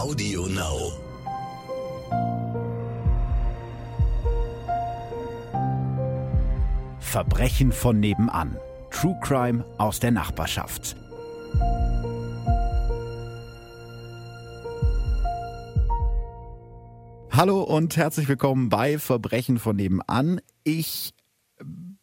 Audio Now. Verbrechen von nebenan. True Crime aus der Nachbarschaft. Hallo und herzlich willkommen bei Verbrechen von nebenan. Ich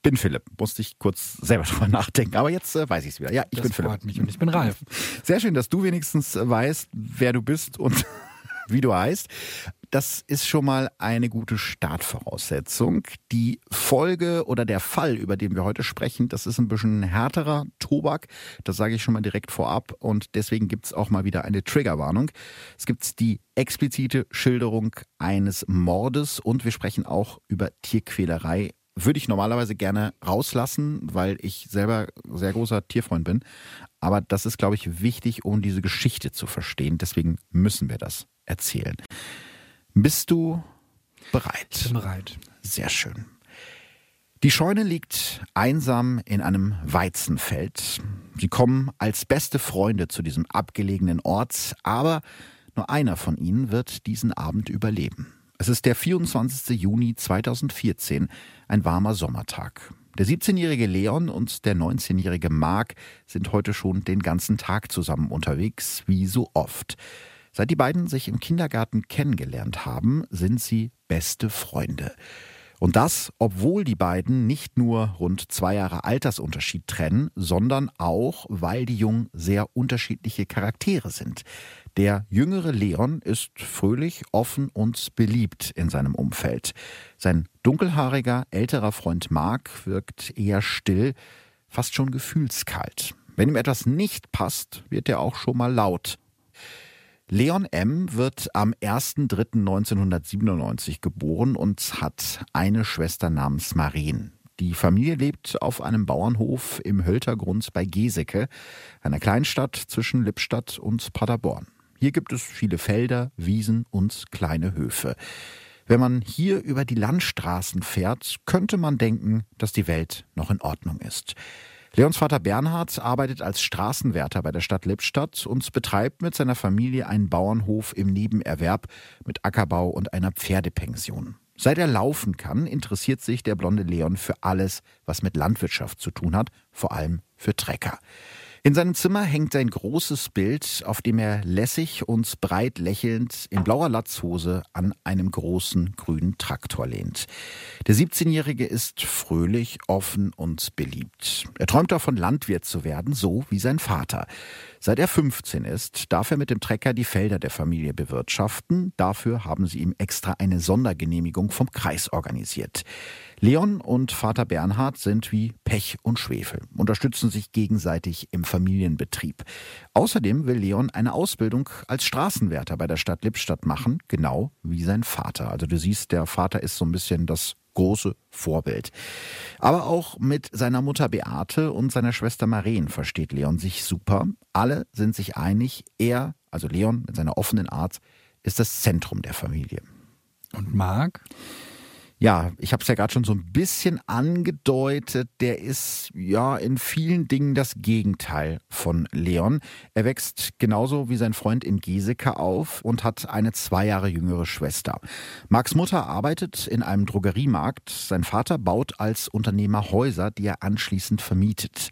bin Philipp. Musste ich kurz selber drüber nachdenken, aber jetzt äh, weiß ich es wieder. Ja, ich das bin Philipp. freut mich und ich bin Ralf. Sehr schön, dass du wenigstens weißt, wer du bist und wie du heißt. Das ist schon mal eine gute Startvoraussetzung. Die Folge oder der Fall, über den wir heute sprechen, das ist ein bisschen härterer Tobak. Das sage ich schon mal direkt vorab. Und deswegen gibt es auch mal wieder eine Triggerwarnung. Es gibt die explizite Schilderung eines Mordes und wir sprechen auch über Tierquälerei. Würde ich normalerweise gerne rauslassen, weil ich selber sehr großer Tierfreund bin. Aber das ist, glaube ich, wichtig, um diese Geschichte zu verstehen. Deswegen müssen wir das erzählen. Bist du bereit? Ich bin bereit. Sehr schön. Die Scheune liegt einsam in einem Weizenfeld. Sie kommen als beste Freunde zu diesem abgelegenen Ort, aber nur einer von ihnen wird diesen Abend überleben. Es ist der 24. Juni 2014, ein warmer Sommertag. Der 17-jährige Leon und der 19-jährige Mark sind heute schon den ganzen Tag zusammen unterwegs, wie so oft. Seit die beiden sich im Kindergarten kennengelernt haben, sind sie beste Freunde. Und das, obwohl die beiden nicht nur rund zwei Jahre Altersunterschied trennen, sondern auch, weil die Jungen sehr unterschiedliche Charaktere sind. Der jüngere Leon ist fröhlich, offen und beliebt in seinem Umfeld. Sein dunkelhaariger, älterer Freund Mark wirkt eher still, fast schon gefühlskalt. Wenn ihm etwas nicht passt, wird er auch schon mal laut. Leon M. wird am 1.3.1997 geboren und hat eine Schwester namens Marien. Die Familie lebt auf einem Bauernhof im Höltergrund bei Geseke, einer Kleinstadt zwischen Lippstadt und Paderborn. Hier gibt es viele Felder, Wiesen und kleine Höfe. Wenn man hier über die Landstraßen fährt, könnte man denken, dass die Welt noch in Ordnung ist. Leons Vater Bernhard arbeitet als Straßenwärter bei der Stadt Lippstadt und betreibt mit seiner Familie einen Bauernhof im Nebenerwerb mit Ackerbau und einer Pferdepension. Seit er laufen kann, interessiert sich der blonde Leon für alles, was mit Landwirtschaft zu tun hat, vor allem für Trecker. In seinem Zimmer hängt ein großes Bild, auf dem er lässig und breit lächelnd in blauer Latzhose an einem großen grünen Traktor lehnt. Der 17-Jährige ist fröhlich, offen und beliebt. Er träumt davon, Landwirt zu werden, so wie sein Vater. Seit er 15 ist, darf er mit dem Trecker die Felder der Familie bewirtschaften. Dafür haben sie ihm extra eine Sondergenehmigung vom Kreis organisiert. Leon und Vater Bernhard sind wie Pech und Schwefel, unterstützen sich gegenseitig im Familienbetrieb. Außerdem will Leon eine Ausbildung als Straßenwärter bei der Stadt Lippstadt machen, genau wie sein Vater. Also du siehst, der Vater ist so ein bisschen das große Vorbild. Aber auch mit seiner Mutter Beate und seiner Schwester Maren versteht Leon sich super. Alle sind sich einig, er, also Leon mit seiner offenen Art, ist das Zentrum der Familie. Und Marc? Ja, ich habe es ja gerade schon so ein bisschen angedeutet. Der ist ja in vielen Dingen das Gegenteil von Leon. Er wächst genauso wie sein Freund in Geseke auf und hat eine zwei Jahre jüngere Schwester. Marks Mutter arbeitet in einem Drogeriemarkt. Sein Vater baut als Unternehmer Häuser, die er anschließend vermietet.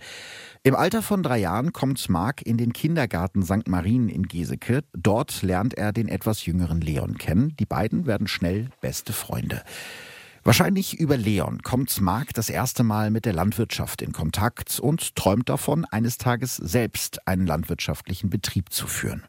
Im Alter von drei Jahren kommt Mark in den Kindergarten St. Marien in Geseke. Dort lernt er den etwas jüngeren Leon kennen. Die beiden werden schnell beste Freunde. Wahrscheinlich über Leon kommt Mark das erste Mal mit der Landwirtschaft in Kontakt und träumt davon, eines Tages selbst einen landwirtschaftlichen Betrieb zu führen.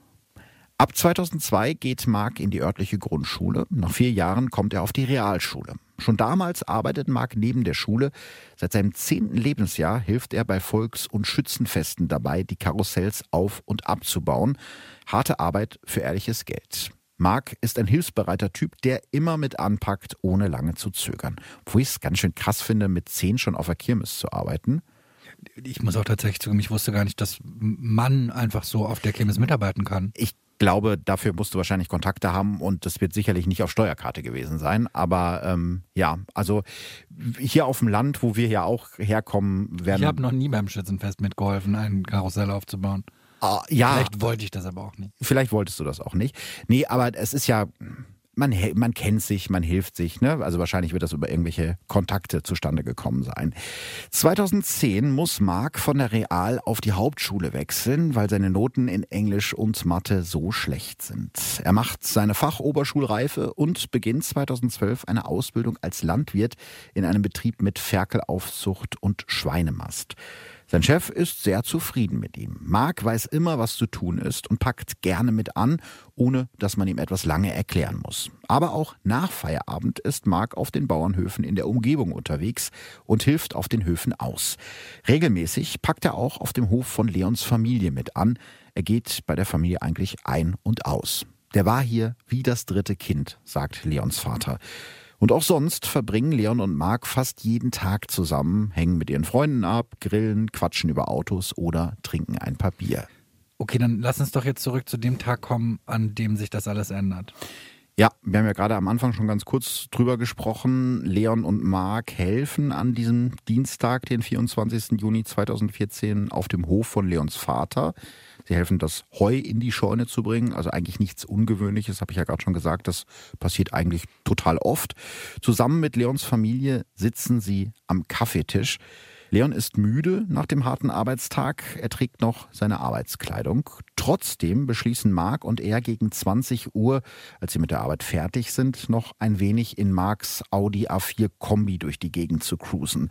Ab 2002 geht Mark in die örtliche Grundschule. Nach vier Jahren kommt er auf die Realschule. Schon damals arbeitet Mark neben der Schule. Seit seinem zehnten Lebensjahr hilft er bei Volks- und Schützenfesten dabei, die Karussells auf- und abzubauen. Harte Arbeit für ehrliches Geld. Mark ist ein hilfsbereiter Typ, der immer mit anpackt, ohne lange zu zögern. Wo ich es ganz schön krass finde, mit zehn schon auf der Kirmes zu arbeiten. Ich muss auch tatsächlich zugeben, ich wusste gar nicht, dass man einfach so auf der Kirmes mitarbeiten kann. Ich glaube, dafür musst du wahrscheinlich Kontakte haben und das wird sicherlich nicht auf Steuerkarte gewesen sein. Aber ähm, ja, also hier auf dem Land, wo wir ja auch herkommen, werden. Ich habe noch nie beim Schützenfest mitgeholfen, ein Karussell aufzubauen. Ah, ja. Vielleicht wollte ich das aber auch nicht. Vielleicht wolltest du das auch nicht. Nee, aber es ist ja, man, man kennt sich, man hilft sich. Ne? Also wahrscheinlich wird das über irgendwelche Kontakte zustande gekommen sein. 2010 muss Marc von der Real auf die Hauptschule wechseln, weil seine Noten in Englisch und Mathe so schlecht sind. Er macht seine Fachoberschulreife und beginnt 2012 eine Ausbildung als Landwirt in einem Betrieb mit Ferkelaufzucht und Schweinemast. Sein Chef ist sehr zufrieden mit ihm. Mark weiß immer, was zu tun ist und packt gerne mit an, ohne dass man ihm etwas lange erklären muss. Aber auch nach Feierabend ist Mark auf den Bauernhöfen in der Umgebung unterwegs und hilft auf den Höfen aus. Regelmäßig packt er auch auf dem Hof von Leons Familie mit an. Er geht bei der Familie eigentlich ein und aus. Der war hier wie das dritte Kind, sagt Leons Vater. Und auch sonst verbringen Leon und Marc fast jeden Tag zusammen, hängen mit ihren Freunden ab, grillen, quatschen über Autos oder trinken ein paar Bier. Okay, dann lass uns doch jetzt zurück zu dem Tag kommen, an dem sich das alles ändert. Ja, wir haben ja gerade am Anfang schon ganz kurz drüber gesprochen. Leon und Marc helfen an diesem Dienstag, den 24. Juni 2014, auf dem Hof von Leons Vater. Sie helfen, das Heu in die Scheune zu bringen. Also eigentlich nichts Ungewöhnliches, habe ich ja gerade schon gesagt. Das passiert eigentlich total oft. Zusammen mit Leons Familie sitzen sie am Kaffeetisch. Leon ist müde nach dem harten Arbeitstag. Er trägt noch seine Arbeitskleidung. Trotzdem beschließen Marc und er gegen 20 Uhr, als sie mit der Arbeit fertig sind, noch ein wenig in Marcs Audi A4 Kombi durch die Gegend zu cruisen.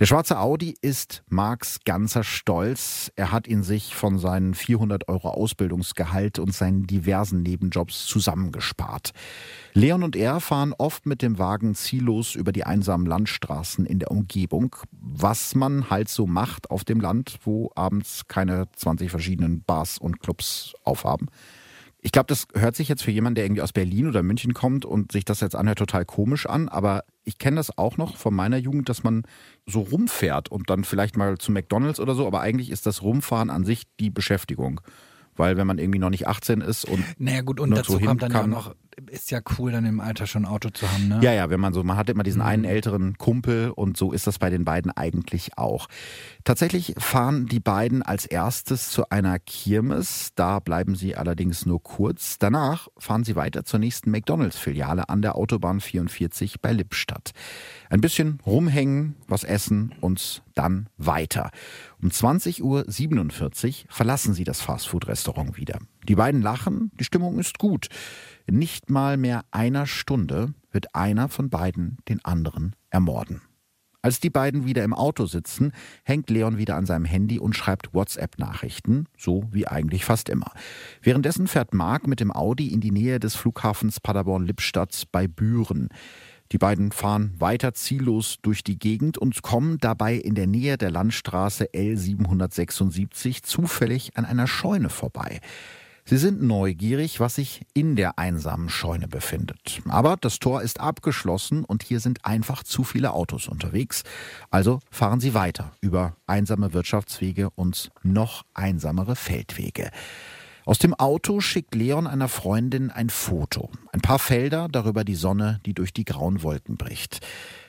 Der schwarze Audi ist Marcs ganzer Stolz. Er hat ihn sich von seinen 400 Euro Ausbildungsgehalt und seinen diversen Nebenjobs zusammengespart. Leon und er fahren oft mit dem Wagen ziellos über die einsamen Landstraßen in der Umgebung, was man halt so macht auf dem Land, wo abends keine 20 verschiedenen Bars und Clubs aufhaben. Ich glaube, das hört sich jetzt für jemanden, der irgendwie aus Berlin oder München kommt und sich das jetzt anhört, total komisch an. Aber ich kenne das auch noch von meiner Jugend, dass man so rumfährt und dann vielleicht mal zu McDonalds oder so. Aber eigentlich ist das Rumfahren an sich die Beschäftigung. Weil wenn man irgendwie noch nicht 18 ist und. Naja, gut, und dazu kommt dann ja noch ist ja cool, dann im Alter schon ein Auto zu haben, ne? Ja, ja, wenn man so, man hat immer diesen mhm. einen älteren Kumpel und so ist das bei den beiden eigentlich auch. Tatsächlich fahren die beiden als erstes zu einer Kirmes, da bleiben sie allerdings nur kurz. Danach fahren sie weiter zur nächsten McDonalds-Filiale an der Autobahn 44 bei Lippstadt. Ein bisschen rumhängen, was essen und dann weiter. Um 20.47 Uhr verlassen sie das Fastfood-Restaurant wieder. Die beiden lachen, die Stimmung ist gut. In nicht mal mehr einer Stunde wird einer von beiden den anderen ermorden. Als die beiden wieder im Auto sitzen, hängt Leon wieder an seinem Handy und schreibt WhatsApp-Nachrichten, so wie eigentlich fast immer. Währenddessen fährt Mark mit dem Audi in die Nähe des Flughafens Paderborn-Lippstadt bei Büren. Die beiden fahren weiter ziellos durch die Gegend und kommen dabei in der Nähe der Landstraße L776 zufällig an einer Scheune vorbei. Sie sind neugierig, was sich in der einsamen Scheune befindet. Aber das Tor ist abgeschlossen und hier sind einfach zu viele Autos unterwegs. Also fahren Sie weiter über einsame Wirtschaftswege und noch einsamere Feldwege. Aus dem Auto schickt Leon einer Freundin ein Foto. Ein paar Felder, darüber die Sonne, die durch die grauen Wolken bricht.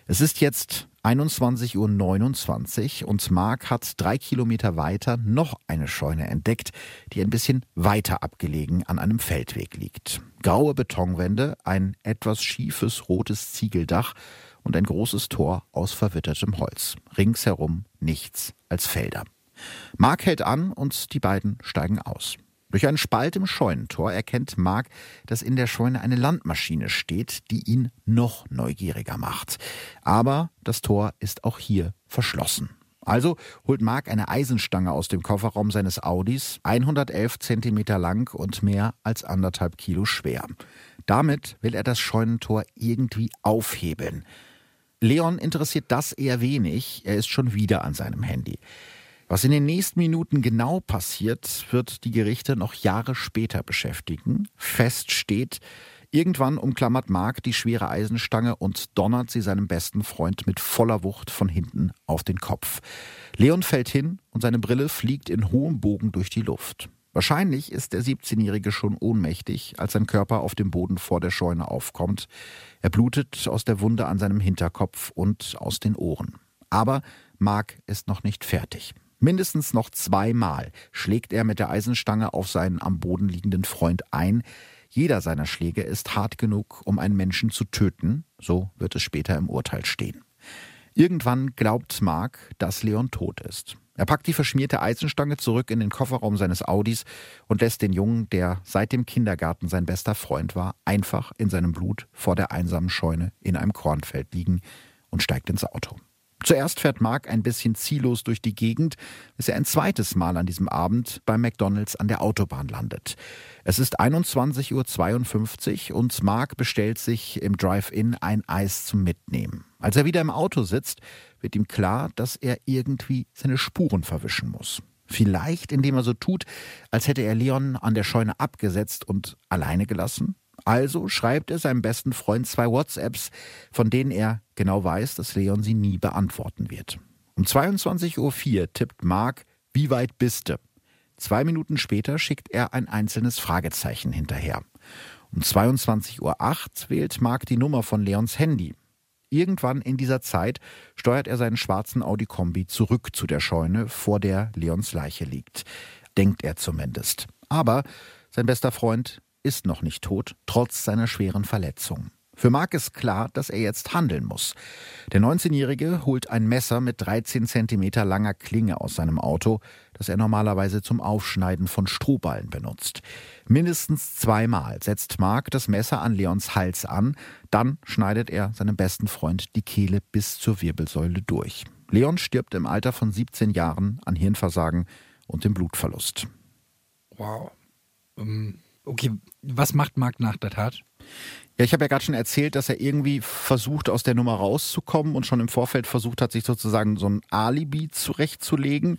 Es ist jetzt 21.29 Uhr und Mark hat drei Kilometer weiter noch eine Scheune entdeckt, die ein bisschen weiter abgelegen an einem Feldweg liegt. Graue Betonwände, ein etwas schiefes rotes Ziegeldach und ein großes Tor aus verwittertem Holz. Ringsherum nichts als Felder. Mark hält an und die beiden steigen aus. Durch einen Spalt im Scheunentor erkennt Mark, dass in der Scheune eine Landmaschine steht, die ihn noch neugieriger macht. Aber das Tor ist auch hier verschlossen. Also holt Mark eine Eisenstange aus dem Kofferraum seines Audis, 111 Zentimeter lang und mehr als anderthalb Kilo schwer. Damit will er das Scheunentor irgendwie aufhebeln. Leon interessiert das eher wenig, er ist schon wieder an seinem Handy. Was in den nächsten Minuten genau passiert, wird die Gerichte noch Jahre später beschäftigen. Fest steht, irgendwann umklammert Mark die schwere Eisenstange und donnert sie seinem besten Freund mit voller Wucht von hinten auf den Kopf. Leon fällt hin und seine Brille fliegt in hohem Bogen durch die Luft. Wahrscheinlich ist der 17-Jährige schon ohnmächtig, als sein Körper auf dem Boden vor der Scheune aufkommt. Er blutet aus der Wunde an seinem Hinterkopf und aus den Ohren. Aber Mark ist noch nicht fertig. Mindestens noch zweimal schlägt er mit der Eisenstange auf seinen am Boden liegenden Freund ein. Jeder seiner Schläge ist hart genug, um einen Menschen zu töten, so wird es später im Urteil stehen. Irgendwann glaubt Mark, dass Leon tot ist. Er packt die verschmierte Eisenstange zurück in den Kofferraum seines Audis und lässt den Jungen, der seit dem Kindergarten sein bester Freund war, einfach in seinem Blut vor der einsamen Scheune in einem Kornfeld liegen und steigt ins Auto. Zuerst fährt Mark ein bisschen ziellos durch die Gegend, bis er ein zweites Mal an diesem Abend bei McDonalds an der Autobahn landet. Es ist 21.52 Uhr und Mark bestellt sich im Drive-In ein Eis zum Mitnehmen. Als er wieder im Auto sitzt, wird ihm klar, dass er irgendwie seine Spuren verwischen muss. Vielleicht indem er so tut, als hätte er Leon an der Scheune abgesetzt und alleine gelassen? Also schreibt er seinem besten Freund zwei WhatsApps, von denen er genau weiß, dass Leon sie nie beantworten wird. Um 22.04 Uhr tippt Mark, wie weit bist du? Zwei Minuten später schickt er ein einzelnes Fragezeichen hinterher. Um 22.08 Uhr wählt Mark die Nummer von Leons Handy. Irgendwann in dieser Zeit steuert er seinen schwarzen Audi Kombi zurück zu der Scheune, vor der Leons Leiche liegt. Denkt er zumindest. Aber sein bester Freund ist noch nicht tot, trotz seiner schweren Verletzung. Für Mark ist klar, dass er jetzt handeln muss. Der 19-Jährige holt ein Messer mit 13 Zentimeter langer Klinge aus seinem Auto, das er normalerweise zum Aufschneiden von Strohballen benutzt. Mindestens zweimal setzt Mark das Messer an Leons Hals an, dann schneidet er seinem besten Freund die Kehle bis zur Wirbelsäule durch. Leon stirbt im Alter von 17 Jahren an Hirnversagen und dem Blutverlust. Wow. Um Okay, was macht Marc nach der Tat? Ja, ich habe ja gerade schon erzählt, dass er irgendwie versucht, aus der Nummer rauszukommen und schon im Vorfeld versucht hat, sich sozusagen so ein Alibi zurechtzulegen.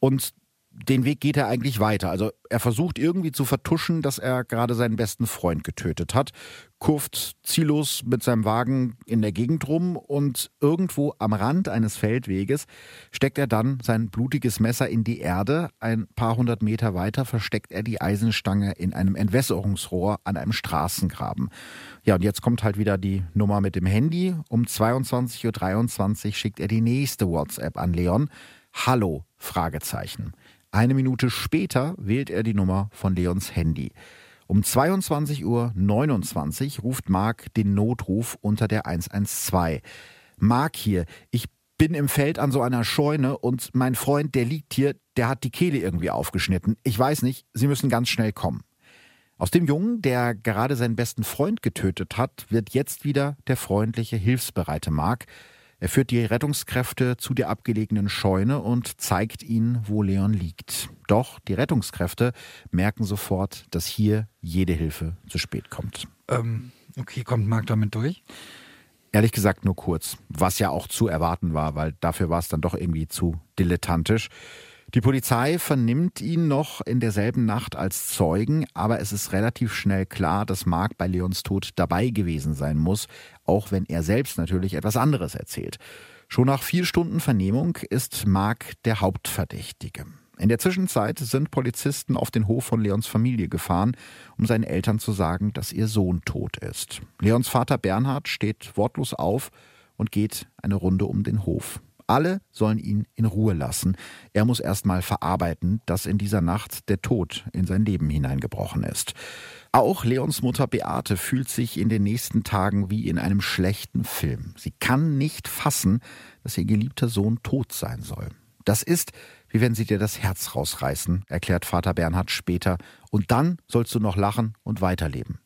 Und den Weg geht er eigentlich weiter. Also er versucht irgendwie zu vertuschen, dass er gerade seinen besten Freund getötet hat, kurft ziellos mit seinem Wagen in der Gegend rum und irgendwo am Rand eines Feldweges steckt er dann sein blutiges Messer in die Erde. Ein paar hundert Meter weiter versteckt er die Eisenstange in einem Entwässerungsrohr an einem Straßengraben. Ja, und jetzt kommt halt wieder die Nummer mit dem Handy. Um 22.23 Uhr schickt er die nächste WhatsApp an Leon. Hallo? Fragezeichen. Eine Minute später wählt er die Nummer von Leons Handy. Um 22.29 Uhr ruft Mark den Notruf unter der 112. Mark hier, ich bin im Feld an so einer Scheune und mein Freund, der liegt hier, der hat die Kehle irgendwie aufgeschnitten. Ich weiß nicht, Sie müssen ganz schnell kommen. Aus dem Jungen, der gerade seinen besten Freund getötet hat, wird jetzt wieder der freundliche, hilfsbereite Mark. Er führt die Rettungskräfte zu der abgelegenen Scheune und zeigt ihnen, wo Leon liegt. Doch die Rettungskräfte merken sofort, dass hier jede Hilfe zu spät kommt. Ähm, okay, kommt Marc damit durch? Ehrlich gesagt nur kurz, was ja auch zu erwarten war, weil dafür war es dann doch irgendwie zu dilettantisch. Die Polizei vernimmt ihn noch in derselben Nacht als Zeugen, aber es ist relativ schnell klar, dass Mark bei Leons Tod dabei gewesen sein muss, auch wenn er selbst natürlich etwas anderes erzählt. Schon nach vier Stunden Vernehmung ist Mark der Hauptverdächtige. In der Zwischenzeit sind Polizisten auf den Hof von Leons Familie gefahren, um seinen Eltern zu sagen, dass ihr Sohn tot ist. Leons Vater Bernhard steht wortlos auf und geht eine Runde um den Hof. Alle sollen ihn in Ruhe lassen. Er muss erst mal verarbeiten, dass in dieser Nacht der Tod in sein Leben hineingebrochen ist. Auch Leons Mutter Beate fühlt sich in den nächsten Tagen wie in einem schlechten Film. Sie kann nicht fassen, dass ihr geliebter Sohn tot sein soll. Das ist, wie wenn sie dir das Herz rausreißen, erklärt Vater Bernhard später. Und dann sollst du noch lachen und weiterleben.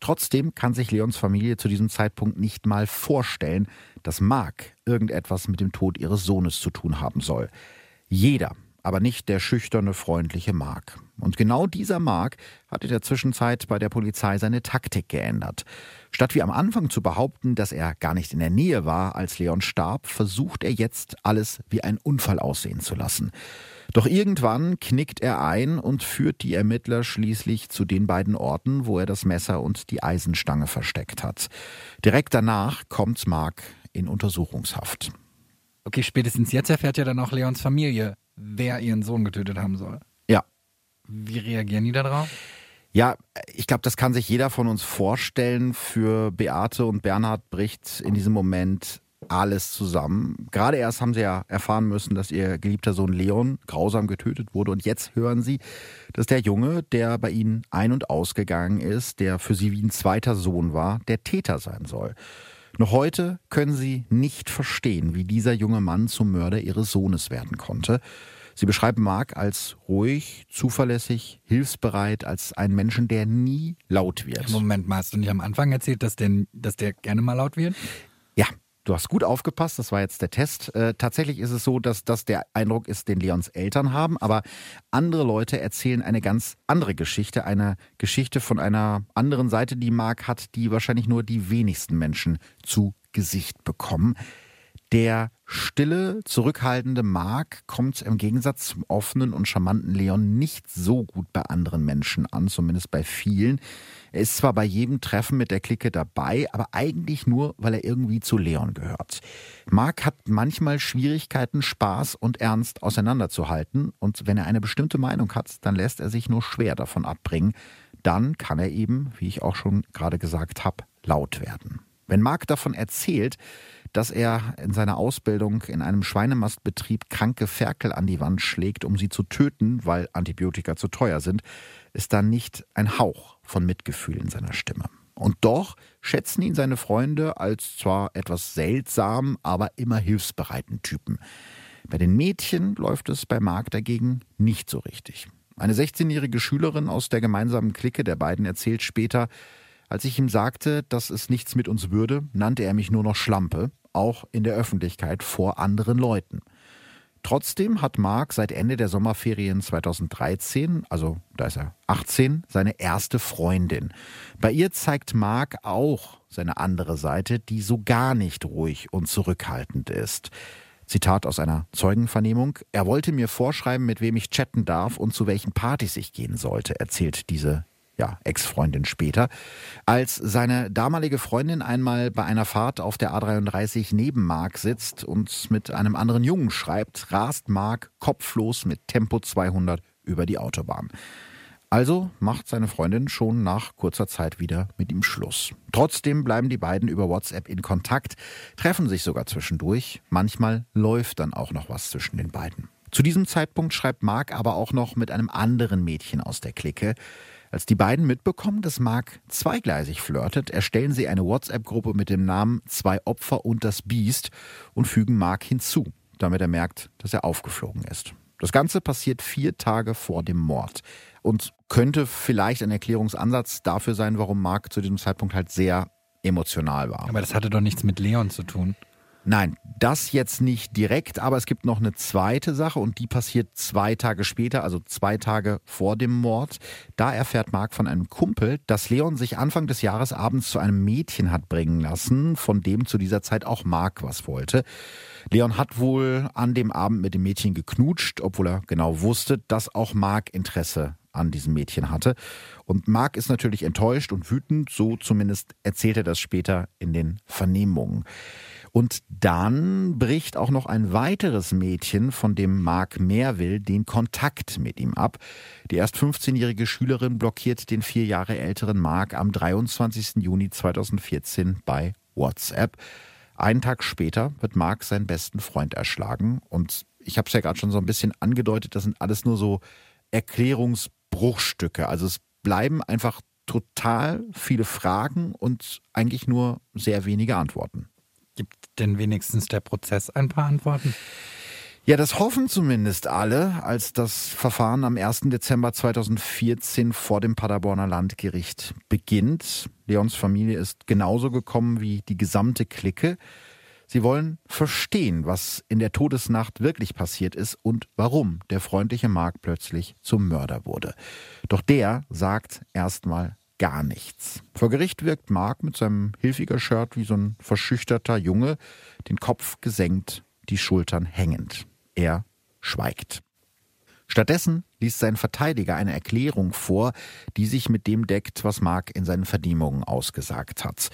Trotzdem kann sich Leons Familie zu diesem Zeitpunkt nicht mal vorstellen, dass Mark irgendetwas mit dem Tod ihres Sohnes zu tun haben soll. Jeder, aber nicht der schüchterne, freundliche Mark. Und genau dieser Mark hat in der Zwischenzeit bei der Polizei seine Taktik geändert. Statt wie am Anfang zu behaupten, dass er gar nicht in der Nähe war, als Leon starb, versucht er jetzt alles wie ein Unfall aussehen zu lassen. Doch irgendwann knickt er ein und führt die Ermittler schließlich zu den beiden Orten, wo er das Messer und die Eisenstange versteckt hat. Direkt danach kommt Mark in Untersuchungshaft. Okay, spätestens jetzt erfährt ja dann auch Leons Familie, wer ihren Sohn getötet haben soll. Ja. Wie reagieren die darauf? Ja, ich glaube, das kann sich jeder von uns vorstellen. Für Beate und Bernhard bricht in diesem Moment alles zusammen. Gerade erst haben sie ja erfahren müssen, dass ihr geliebter Sohn Leon grausam getötet wurde. Und jetzt hören sie, dass der Junge, der bei ihnen ein- und ausgegangen ist, der für sie wie ein zweiter Sohn war, der Täter sein soll. Noch heute können sie nicht verstehen, wie dieser junge Mann zum Mörder ihres Sohnes werden konnte. Sie beschreiben Mark als ruhig, zuverlässig, hilfsbereit, als einen Menschen, der nie laut wird. Moment mal, hast du nicht am Anfang erzählt, dass der, dass der gerne mal laut wird? Ja, Du hast gut aufgepasst, das war jetzt der Test. Äh, tatsächlich ist es so, dass das der Eindruck ist, den Leons Eltern haben, aber andere Leute erzählen eine ganz andere Geschichte, eine Geschichte von einer anderen Seite, die Mark hat, die wahrscheinlich nur die wenigsten Menschen zu Gesicht bekommen. Der stille, zurückhaltende Mark kommt im Gegensatz zum offenen und charmanten Leon nicht so gut bei anderen Menschen an, zumindest bei vielen. Er ist zwar bei jedem Treffen mit der Clique dabei, aber eigentlich nur, weil er irgendwie zu Leon gehört. Mark hat manchmal Schwierigkeiten, Spaß und Ernst auseinanderzuhalten und wenn er eine bestimmte Meinung hat, dann lässt er sich nur schwer davon abbringen. Dann kann er eben, wie ich auch schon gerade gesagt habe, laut werden. Wenn Mark davon erzählt, dass er in seiner Ausbildung in einem Schweinemastbetrieb kranke Ferkel an die Wand schlägt, um sie zu töten, weil Antibiotika zu teuer sind, ist da nicht ein Hauch von Mitgefühl in seiner Stimme. Und doch schätzen ihn seine Freunde als zwar etwas seltsam, aber immer hilfsbereiten Typen. Bei den Mädchen läuft es bei Mark dagegen nicht so richtig. Eine 16-jährige Schülerin aus der gemeinsamen Clique der beiden erzählt später, als ich ihm sagte, dass es nichts mit uns würde, nannte er mich nur noch Schlampe, auch in der Öffentlichkeit vor anderen Leuten. Trotzdem hat Mark seit Ende der Sommerferien 2013, also da ist er 18, seine erste Freundin. Bei ihr zeigt Mark auch seine andere Seite, die so gar nicht ruhig und zurückhaltend ist. Zitat aus einer Zeugenvernehmung. Er wollte mir vorschreiben, mit wem ich chatten darf und zu welchen Partys ich gehen sollte, erzählt diese ja, Ex-Freundin später, als seine damalige Freundin einmal bei einer Fahrt auf der A33 neben Mark sitzt und mit einem anderen Jungen schreibt, rast Mark kopflos mit Tempo 200 über die Autobahn. Also macht seine Freundin schon nach kurzer Zeit wieder mit ihm Schluss. Trotzdem bleiben die beiden über WhatsApp in Kontakt, treffen sich sogar zwischendurch. Manchmal läuft dann auch noch was zwischen den beiden. Zu diesem Zeitpunkt schreibt Mark aber auch noch mit einem anderen Mädchen aus der Clique. Als die beiden mitbekommen, dass Mark zweigleisig flirtet, erstellen sie eine WhatsApp-Gruppe mit dem Namen Zwei Opfer und das Biest und fügen Mark hinzu, damit er merkt, dass er aufgeflogen ist. Das Ganze passiert vier Tage vor dem Mord und könnte vielleicht ein Erklärungsansatz dafür sein, warum Mark zu diesem Zeitpunkt halt sehr emotional war. Aber das hatte doch nichts mit Leon zu tun. Nein, das jetzt nicht direkt, aber es gibt noch eine zweite Sache und die passiert zwei Tage später, also zwei Tage vor dem Mord. Da erfährt Mark von einem Kumpel, dass Leon sich Anfang des Jahres abends zu einem Mädchen hat bringen lassen, von dem zu dieser Zeit auch Mark was wollte. Leon hat wohl an dem Abend mit dem Mädchen geknutscht, obwohl er genau wusste, dass auch Mark Interesse an diesem Mädchen hatte. Und Mark ist natürlich enttäuscht und wütend, so zumindest erzählt er das später in den Vernehmungen. Und dann bricht auch noch ein weiteres Mädchen, von dem Mark mehr will, den Kontakt mit ihm ab. Die erst 15-jährige Schülerin blockiert den vier Jahre älteren Mark am 23. Juni 2014 bei WhatsApp. Einen Tag später wird Mark seinen besten Freund erschlagen. Und ich habe es ja gerade schon so ein bisschen angedeutet, das sind alles nur so Erklärungsbruchstücke. Also es bleiben einfach total viele Fragen und eigentlich nur sehr wenige Antworten. Gibt denn wenigstens der Prozess ein paar Antworten? Ja, das hoffen zumindest alle, als das Verfahren am 1. Dezember 2014 vor dem Paderborner Landgericht beginnt. Leons Familie ist genauso gekommen wie die gesamte Clique. Sie wollen verstehen, was in der Todesnacht wirklich passiert ist und warum der freundliche Mark plötzlich zum Mörder wurde. Doch der sagt erstmal gar nichts. Vor Gericht wirkt Mark mit seinem Hilfiger-Shirt wie so ein verschüchterter Junge, den Kopf gesenkt, die Schultern hängend. Er schweigt. Stattdessen liest sein Verteidiger eine Erklärung vor, die sich mit dem deckt, was Mark in seinen Vernehmungen ausgesagt hat.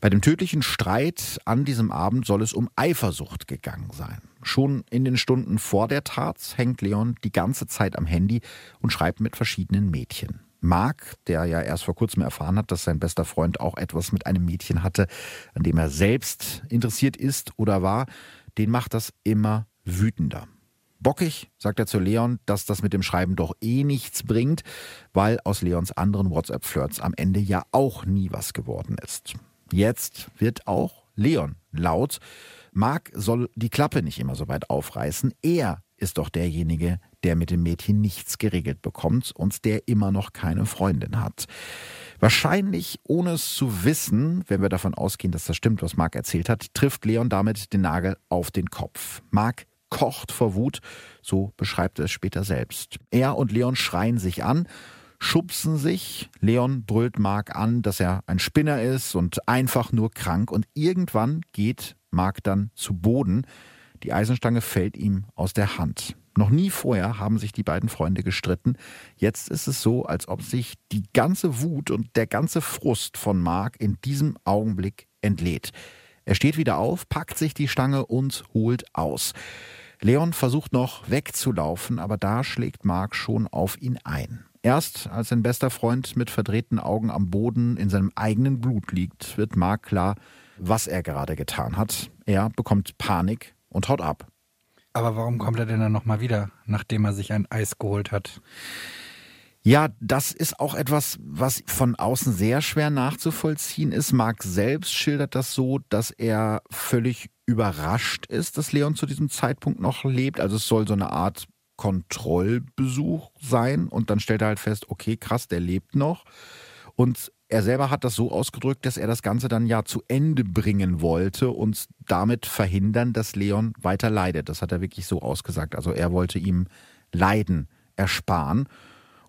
Bei dem tödlichen Streit an diesem Abend soll es um Eifersucht gegangen sein. Schon in den Stunden vor der Tat hängt Leon die ganze Zeit am Handy und schreibt mit verschiedenen Mädchen. Mark, der ja erst vor kurzem erfahren hat, dass sein bester Freund auch etwas mit einem Mädchen hatte, an dem er selbst interessiert ist oder war, den macht das immer wütender. Bockig sagt er zu Leon, dass das mit dem Schreiben doch eh nichts bringt, weil aus Leons anderen WhatsApp-Flirts am Ende ja auch nie was geworden ist. Jetzt wird auch Leon laut. Mark soll die Klappe nicht immer so weit aufreißen. Er ist doch derjenige, der mit dem Mädchen nichts geregelt bekommt und der immer noch keine Freundin hat. Wahrscheinlich ohne es zu wissen, wenn wir davon ausgehen, dass das stimmt, was Mark erzählt hat, trifft Leon damit den Nagel auf den Kopf. Mark kocht vor Wut, so beschreibt er es später selbst. Er und Leon schreien sich an, schubsen sich. Leon brüllt Mark an, dass er ein Spinner ist und einfach nur krank. Und irgendwann geht Mark dann zu Boden. Die Eisenstange fällt ihm aus der Hand. Noch nie vorher haben sich die beiden Freunde gestritten. Jetzt ist es so, als ob sich die ganze Wut und der ganze Frust von Mark in diesem Augenblick entlädt. Er steht wieder auf, packt sich die Stange und holt aus. Leon versucht noch wegzulaufen, aber da schlägt Mark schon auf ihn ein. Erst als sein bester Freund mit verdrehten Augen am Boden in seinem eigenen Blut liegt, wird Mark klar, was er gerade getan hat. Er bekommt Panik und haut ab. Aber warum kommt er denn dann nochmal wieder, nachdem er sich ein Eis geholt hat? Ja, das ist auch etwas, was von außen sehr schwer nachzuvollziehen ist. Mark selbst schildert das so, dass er völlig überrascht ist, dass Leon zu diesem Zeitpunkt noch lebt. Also es soll so eine Art Kontrollbesuch sein und dann stellt er halt fest, okay, krass, der lebt noch. Und er selber hat das so ausgedrückt, dass er das Ganze dann ja zu Ende bringen wollte und damit verhindern, dass Leon weiter leidet. Das hat er wirklich so ausgesagt. Also er wollte ihm Leiden ersparen.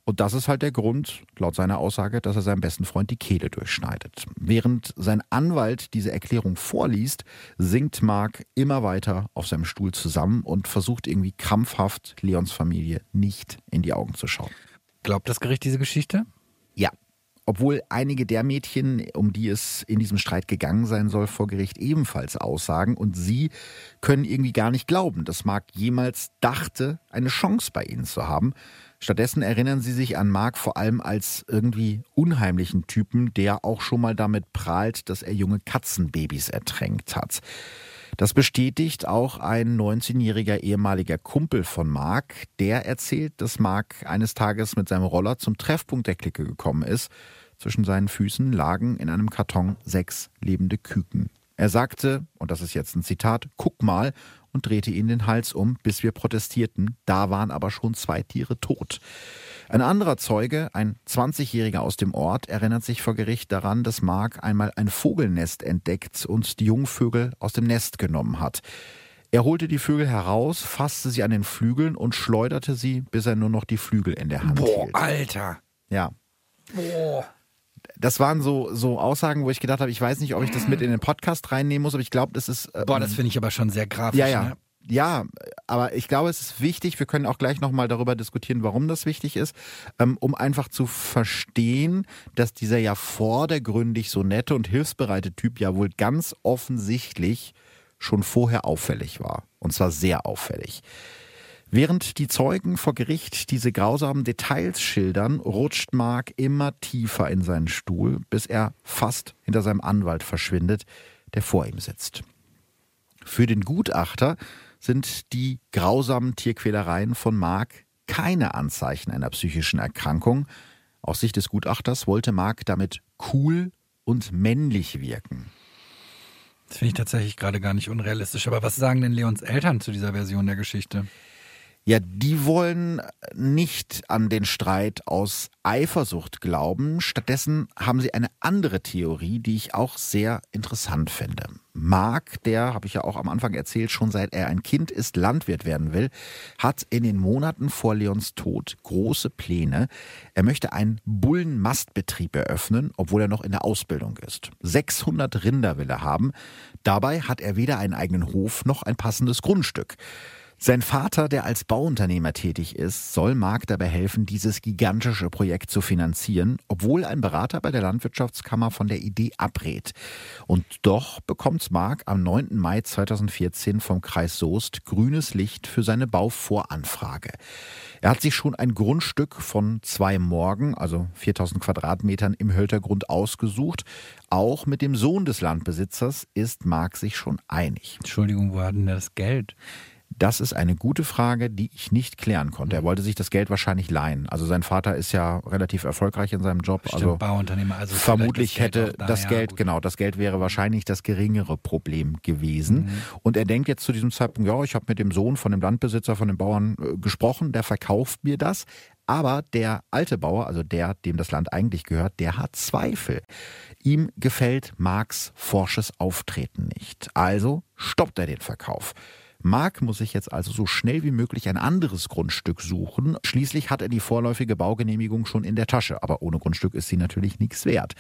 Und das ist halt der Grund, laut seiner Aussage, dass er seinem besten Freund die Kehle durchschneidet. Während sein Anwalt diese Erklärung vorliest, sinkt Mark immer weiter auf seinem Stuhl zusammen und versucht irgendwie krampfhaft Leons Familie nicht in die Augen zu schauen. Glaubt das Gericht diese Geschichte? Ja. Obwohl einige der Mädchen, um die es in diesem Streit gegangen sein soll, vor Gericht ebenfalls aussagen und sie können irgendwie gar nicht glauben, dass Mark jemals dachte, eine Chance bei ihnen zu haben. Stattdessen erinnern sie sich an Mark vor allem als irgendwie unheimlichen Typen, der auch schon mal damit prahlt, dass er junge Katzenbabys ertränkt hat. Das bestätigt auch ein 19-jähriger ehemaliger Kumpel von Mark. Der erzählt, dass Mark eines Tages mit seinem Roller zum Treffpunkt der Clique gekommen ist. Zwischen seinen Füßen lagen in einem Karton sechs lebende Küken. Er sagte, und das ist jetzt ein Zitat, guck mal, und drehte ihnen den Hals um, bis wir protestierten. Da waren aber schon zwei Tiere tot. Ein anderer Zeuge, ein 20-Jähriger aus dem Ort, erinnert sich vor Gericht daran, dass Mark einmal ein Vogelnest entdeckt und die Jungvögel aus dem Nest genommen hat. Er holte die Vögel heraus, fasste sie an den Flügeln und schleuderte sie, bis er nur noch die Flügel in der Hand Boah, hielt. Alter. Ja. Boah das waren so, so Aussagen, wo ich gedacht habe, ich weiß nicht, ob ich das mit in den Podcast reinnehmen muss, aber ich glaube, das ist. Ähm, Boah, das finde ich aber schon sehr grafisch. Ja, ja. Ne? Ja, aber ich glaube, es ist wichtig, wir können auch gleich nochmal darüber diskutieren, warum das wichtig ist, ähm, um einfach zu verstehen, dass dieser ja vordergründig so nette und hilfsbereite Typ ja wohl ganz offensichtlich schon vorher auffällig war. Und zwar sehr auffällig. Während die Zeugen vor Gericht diese grausamen Details schildern, rutscht Mark immer tiefer in seinen Stuhl, bis er fast hinter seinem Anwalt verschwindet, der vor ihm sitzt. Für den Gutachter sind die grausamen Tierquälereien von Mark keine Anzeichen einer psychischen Erkrankung. Aus Sicht des Gutachters wollte Mark damit cool und männlich wirken. Das finde ich tatsächlich gerade gar nicht unrealistisch. Aber was sagen denn Leons Eltern zu dieser Version der Geschichte? Ja, die wollen nicht an den Streit aus Eifersucht glauben. Stattdessen haben sie eine andere Theorie, die ich auch sehr interessant finde. Mark, der, habe ich ja auch am Anfang erzählt, schon seit er ein Kind ist, Landwirt werden will, hat in den Monaten vor Leons Tod große Pläne. Er möchte einen Bullenmastbetrieb eröffnen, obwohl er noch in der Ausbildung ist. 600 Rinder will er haben. Dabei hat er weder einen eigenen Hof noch ein passendes Grundstück. Sein Vater, der als Bauunternehmer tätig ist, soll Mark dabei helfen, dieses gigantische Projekt zu finanzieren, obwohl ein Berater bei der Landwirtschaftskammer von der Idee abrät. Und doch bekommt Mark am 9. Mai 2014 vom Kreis Soest grünes Licht für seine Bauvoranfrage. Er hat sich schon ein Grundstück von zwei Morgen, also 4000 Quadratmetern im Höltergrund ausgesucht. Auch mit dem Sohn des Landbesitzers ist Mark sich schon einig. Entschuldigung, wo hat denn das Geld? Das ist eine gute Frage, die ich nicht klären konnte. Er wollte sich das Geld wahrscheinlich leihen. Also sein Vater ist ja relativ erfolgreich in seinem Job. Stimmt, also Bauunternehmer. Also vermutlich das hätte da, das ja, Geld, gut. genau, das Geld wäre wahrscheinlich das geringere Problem gewesen. Mhm. Und er denkt jetzt zu diesem Zeitpunkt, ja, ich habe mit dem Sohn von dem Landbesitzer, von dem Bauern äh, gesprochen, der verkauft mir das. Aber der alte Bauer, also der, dem das Land eigentlich gehört, der hat Zweifel. Ihm gefällt Marks forsches Auftreten nicht. Also stoppt er den Verkauf. Mark muss sich jetzt also so schnell wie möglich ein anderes Grundstück suchen. Schließlich hat er die vorläufige Baugenehmigung schon in der Tasche, aber ohne Grundstück ist sie natürlich nichts wert.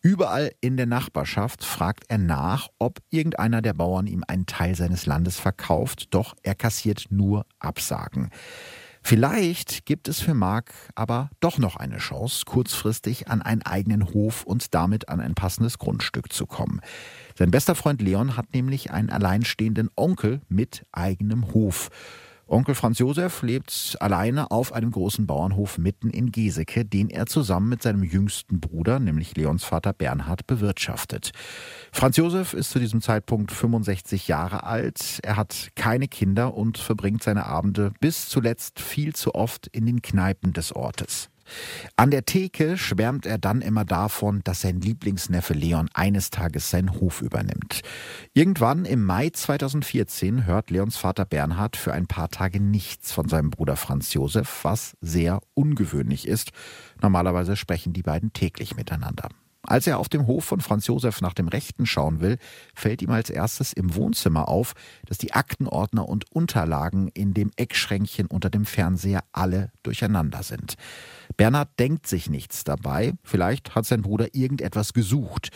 Überall in der Nachbarschaft fragt er nach, ob irgendeiner der Bauern ihm einen Teil seines Landes verkauft, doch er kassiert nur Absagen. Vielleicht gibt es für Mark aber doch noch eine Chance, kurzfristig an einen eigenen Hof und damit an ein passendes Grundstück zu kommen. Sein bester Freund Leon hat nämlich einen alleinstehenden Onkel mit eigenem Hof. Onkel Franz Josef lebt alleine auf einem großen Bauernhof mitten in Geseke, den er zusammen mit seinem jüngsten Bruder, nämlich Leons Vater Bernhard, bewirtschaftet. Franz Josef ist zu diesem Zeitpunkt 65 Jahre alt. Er hat keine Kinder und verbringt seine Abende bis zuletzt viel zu oft in den Kneipen des Ortes. An der Theke schwärmt er dann immer davon, dass sein Lieblingsneffe Leon eines Tages seinen Hof übernimmt. Irgendwann im Mai 2014 hört Leons Vater Bernhard für ein paar Tage nichts von seinem Bruder Franz Josef, was sehr ungewöhnlich ist. Normalerweise sprechen die beiden täglich miteinander. Als er auf dem Hof von Franz Josef nach dem Rechten schauen will, fällt ihm als erstes im Wohnzimmer auf, dass die Aktenordner und Unterlagen in dem Eckschränkchen unter dem Fernseher alle durcheinander sind. Bernhard denkt sich nichts dabei, vielleicht hat sein Bruder irgendetwas gesucht.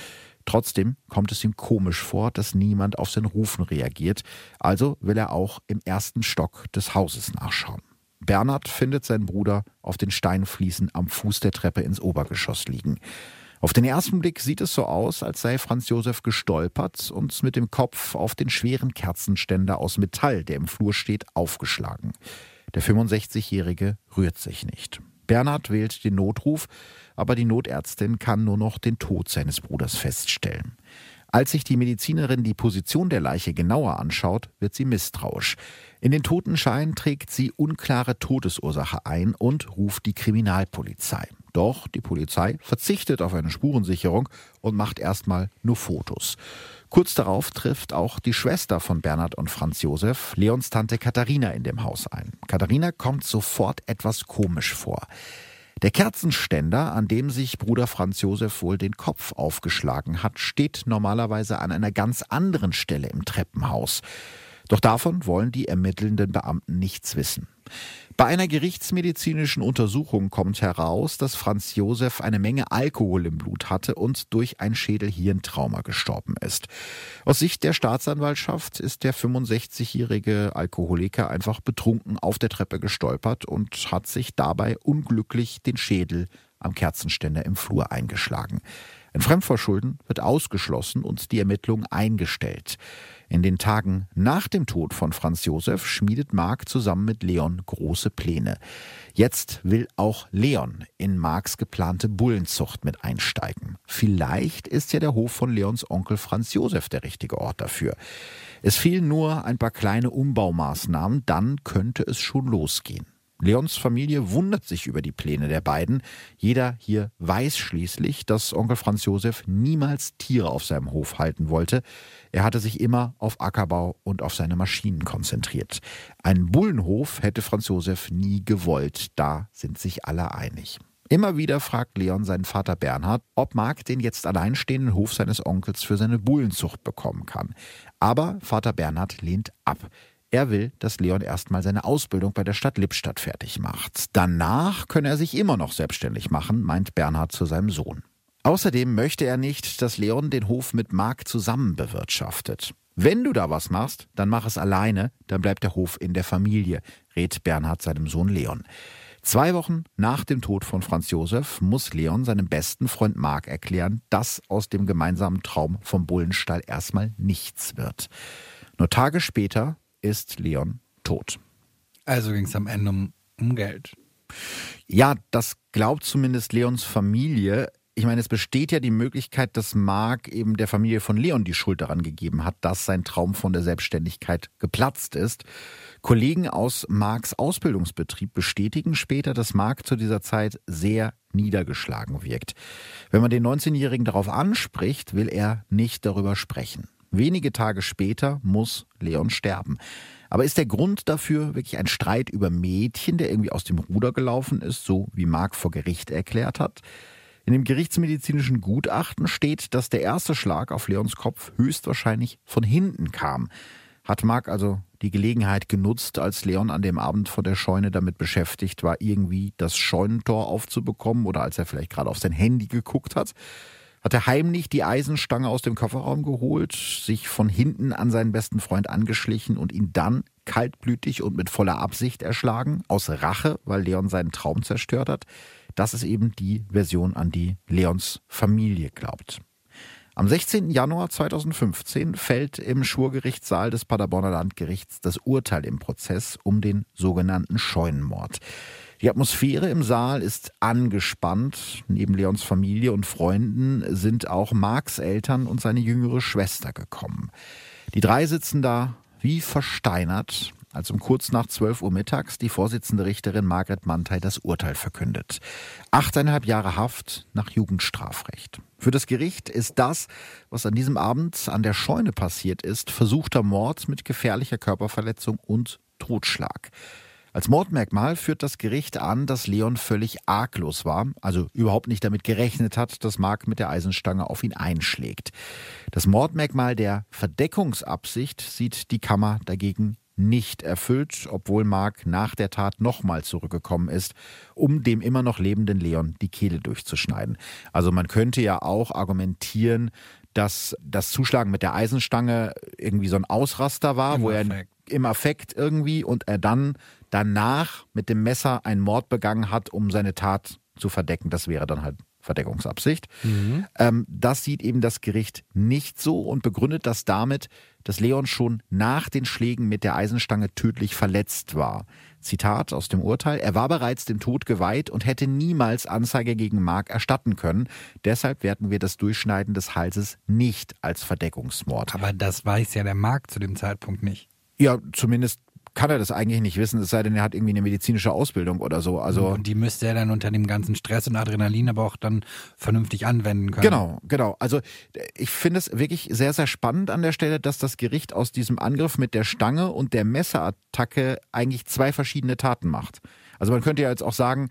Trotzdem kommt es ihm komisch vor, dass niemand auf sein Rufen reagiert, also will er auch im ersten Stock des Hauses nachschauen. Bernhard findet seinen Bruder auf den Steinfliesen am Fuß der Treppe ins Obergeschoss liegen. Auf den ersten Blick sieht es so aus, als sei Franz Josef gestolpert und mit dem Kopf auf den schweren Kerzenständer aus Metall, der im Flur steht, aufgeschlagen. Der 65-Jährige rührt sich nicht. Bernhard wählt den Notruf, aber die Notärztin kann nur noch den Tod seines Bruders feststellen. Als sich die Medizinerin die Position der Leiche genauer anschaut, wird sie misstrauisch. In den Totenschein trägt sie unklare Todesursache ein und ruft die Kriminalpolizei. Doch die Polizei verzichtet auf eine Spurensicherung und macht erstmal nur Fotos. Kurz darauf trifft auch die Schwester von Bernhard und Franz Josef, Leons Tante Katharina, in dem Haus ein. Katharina kommt sofort etwas komisch vor. Der Kerzenständer, an dem sich Bruder Franz Josef wohl den Kopf aufgeschlagen hat, steht normalerweise an einer ganz anderen Stelle im Treppenhaus. Doch davon wollen die ermittelnden Beamten nichts wissen. Bei einer gerichtsmedizinischen Untersuchung kommt heraus, dass Franz Josef eine Menge Alkohol im Blut hatte und durch ein Schädelhirntrauma gestorben ist. Aus Sicht der Staatsanwaltschaft ist der 65-jährige Alkoholiker einfach betrunken auf der Treppe gestolpert und hat sich dabei unglücklich den Schädel am Kerzenständer im Flur eingeschlagen. Ein Fremdverschulden wird ausgeschlossen und die Ermittlung eingestellt. In den Tagen nach dem Tod von Franz Josef schmiedet Mark zusammen mit Leon große Pläne. Jetzt will auch Leon in Marks geplante Bullenzucht mit einsteigen. Vielleicht ist ja der Hof von Leons Onkel Franz Josef der richtige Ort dafür. Es fehlen nur ein paar kleine Umbaumaßnahmen, dann könnte es schon losgehen. Leons Familie wundert sich über die Pläne der beiden. Jeder hier weiß schließlich, dass Onkel Franz Josef niemals Tiere auf seinem Hof halten wollte. Er hatte sich immer auf Ackerbau und auf seine Maschinen konzentriert. Ein Bullenhof hätte Franz Josef nie gewollt, da sind sich alle einig. Immer wieder fragt Leon seinen Vater Bernhard, ob Mark den jetzt alleinstehenden Hof seines Onkels für seine Bullenzucht bekommen kann. Aber Vater Bernhard lehnt ab. Er will, dass Leon erstmal seine Ausbildung bei der Stadt Lippstadt fertig macht. Danach könne er sich immer noch selbstständig machen, meint Bernhard zu seinem Sohn. Außerdem möchte er nicht, dass Leon den Hof mit Mark zusammen bewirtschaftet. Wenn du da was machst, dann mach es alleine, dann bleibt der Hof in der Familie, rät Bernhard seinem Sohn Leon. Zwei Wochen nach dem Tod von Franz Josef muss Leon seinem besten Freund Mark erklären, dass aus dem gemeinsamen Traum vom Bullenstall erstmal nichts wird. Nur Tage später ist Leon tot. Also ging es am Ende um, um Geld. Ja, das glaubt zumindest Leons Familie. Ich meine, es besteht ja die Möglichkeit, dass Mark eben der Familie von Leon die Schuld daran gegeben hat, dass sein Traum von der Selbstständigkeit geplatzt ist. Kollegen aus Marks Ausbildungsbetrieb bestätigen später, dass Mark zu dieser Zeit sehr niedergeschlagen wirkt. Wenn man den 19-Jährigen darauf anspricht, will er nicht darüber sprechen. Wenige Tage später muss Leon sterben. Aber ist der Grund dafür wirklich ein Streit über Mädchen, der irgendwie aus dem Ruder gelaufen ist, so wie Mark vor Gericht erklärt hat? In dem gerichtsmedizinischen Gutachten steht, dass der erste Schlag auf Leons Kopf höchstwahrscheinlich von hinten kam. Hat Mark also die Gelegenheit genutzt, als Leon an dem Abend vor der Scheune damit beschäftigt war, irgendwie das Scheunentor aufzubekommen oder als er vielleicht gerade auf sein Handy geguckt hat? Hat er heimlich die Eisenstange aus dem Kofferraum geholt, sich von hinten an seinen besten Freund angeschlichen und ihn dann kaltblütig und mit voller Absicht erschlagen, aus Rache, weil Leon seinen Traum zerstört hat? Das ist eben die Version, an die Leons Familie glaubt. Am 16. Januar 2015 fällt im Schwurgerichtssaal des Paderborner Landgerichts das Urteil im Prozess um den sogenannten Scheunenmord. Die Atmosphäre im Saal ist angespannt. Neben Leons Familie und Freunden sind auch Marks Eltern und seine jüngere Schwester gekommen. Die drei sitzen da wie versteinert, als um kurz nach 12 Uhr mittags die Vorsitzende Richterin Margret Mantei das Urteil verkündet. Achteinhalb Jahre Haft nach Jugendstrafrecht. Für das Gericht ist das, was an diesem Abend an der Scheune passiert ist, versuchter Mord mit gefährlicher Körperverletzung und Totschlag. Als Mordmerkmal führt das Gericht an, dass Leon völlig arglos war, also überhaupt nicht damit gerechnet hat, dass Mark mit der Eisenstange auf ihn einschlägt. Das Mordmerkmal der Verdeckungsabsicht sieht die Kammer dagegen nicht erfüllt, obwohl Mark nach der Tat nochmal zurückgekommen ist, um dem immer noch lebenden Leon die Kehle durchzuschneiden. Also man könnte ja auch argumentieren, dass das Zuschlagen mit der Eisenstange irgendwie so ein Ausraster war, Im wo er im Affekt irgendwie und er dann danach mit dem Messer einen Mord begangen hat, um seine Tat zu verdecken. Das wäre dann halt Verdeckungsabsicht. Mhm. Ähm, das sieht eben das Gericht nicht so und begründet das damit, dass Leon schon nach den Schlägen mit der Eisenstange tödlich verletzt war. Zitat aus dem Urteil, er war bereits dem Tod geweiht und hätte niemals Anzeige gegen Mark erstatten können. Deshalb werten wir das Durchschneiden des Halses nicht als Verdeckungsmord. Aber das weiß ja der Mark zu dem Zeitpunkt nicht. Ja, zumindest kann er das eigentlich nicht wissen, es sei denn, er hat irgendwie eine medizinische Ausbildung oder so. Also und die müsste er dann unter dem ganzen Stress und Adrenalin aber auch dann vernünftig anwenden können. Genau, genau. Also ich finde es wirklich sehr, sehr spannend an der Stelle, dass das Gericht aus diesem Angriff mit der Stange und der Messerattacke eigentlich zwei verschiedene Taten macht. Also man könnte ja jetzt auch sagen,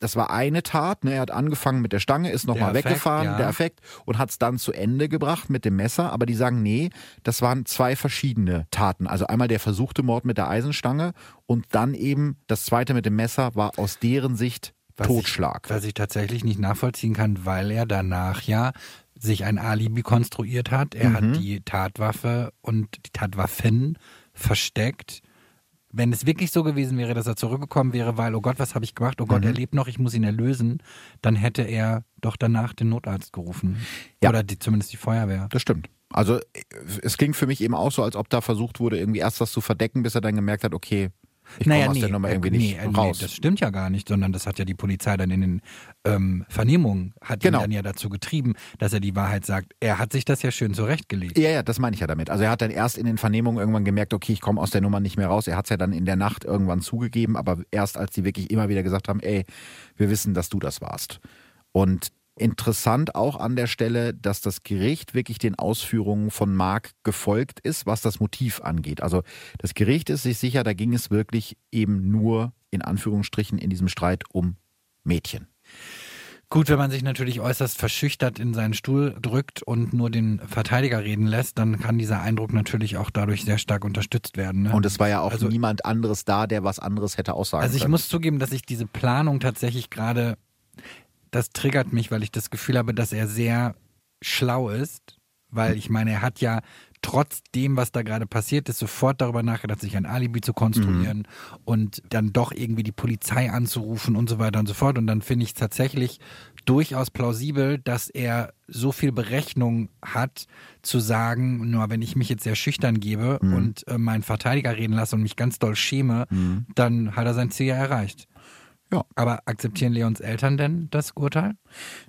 das war eine Tat. Ne? Er hat angefangen mit der Stange, ist nochmal weggefahren, ja. der Effekt, und hat es dann zu Ende gebracht mit dem Messer. Aber die sagen, nee, das waren zwei verschiedene Taten. Also einmal der versuchte Mord mit der Eisenstange und dann eben das zweite mit dem Messer war aus deren Sicht was Totschlag. Ich, was ich tatsächlich nicht nachvollziehen kann, weil er danach ja sich ein Alibi konstruiert hat. Er mhm. hat die Tatwaffe und die Tatwaffen versteckt wenn es wirklich so gewesen wäre, dass er zurückgekommen wäre, weil, oh Gott, was habe ich gemacht? Oh Gott, mhm. er lebt noch, ich muss ihn erlösen, dann hätte er doch danach den Notarzt gerufen. Ja. Oder die, zumindest die Feuerwehr. Das stimmt. Also es klingt für mich eben auch so, als ob da versucht wurde, irgendwie erst was zu verdecken, bis er dann gemerkt hat, okay, ich naja, komme aus nee, der Nummer äh, irgendwie nee, nicht äh, raus. Nee, das stimmt ja gar nicht, sondern das hat ja die Polizei dann in den ähm, Vernehmungen, hat genau. ihn dann ja dazu getrieben, dass er die Wahrheit sagt. Er hat sich das ja schön zurechtgelegt. Ja, ja, das meine ich ja damit. Also er hat dann erst in den Vernehmungen irgendwann gemerkt, okay, ich komme aus der Nummer nicht mehr raus. Er hat es ja dann in der Nacht irgendwann zugegeben, aber erst als die wirklich immer wieder gesagt haben, ey, wir wissen, dass du das warst. Und Interessant auch an der Stelle, dass das Gericht wirklich den Ausführungen von Mark gefolgt ist, was das Motiv angeht. Also das Gericht ist sich sicher, da ging es wirklich eben nur in Anführungsstrichen in diesem Streit um Mädchen. Gut, wenn man sich natürlich äußerst verschüchtert in seinen Stuhl drückt und nur den Verteidiger reden lässt, dann kann dieser Eindruck natürlich auch dadurch sehr stark unterstützt werden. Ne? Und es war ja auch also, niemand anderes da, der was anderes hätte aussagen Also ich können. muss zugeben, dass ich diese Planung tatsächlich gerade das triggert mich, weil ich das Gefühl habe, dass er sehr schlau ist, weil ich meine, er hat ja trotz dem, was da gerade passiert ist, sofort darüber nachgedacht, sich ein Alibi zu konstruieren mhm. und dann doch irgendwie die Polizei anzurufen und so weiter und so fort. Und dann finde ich tatsächlich durchaus plausibel, dass er so viel Berechnung hat, zu sagen, nur wenn ich mich jetzt sehr schüchtern gebe mhm. und äh, meinen Verteidiger reden lasse und mich ganz doll schäme, mhm. dann hat er sein Ziel ja erreicht. Ja. Aber akzeptieren Leons Eltern denn das Urteil?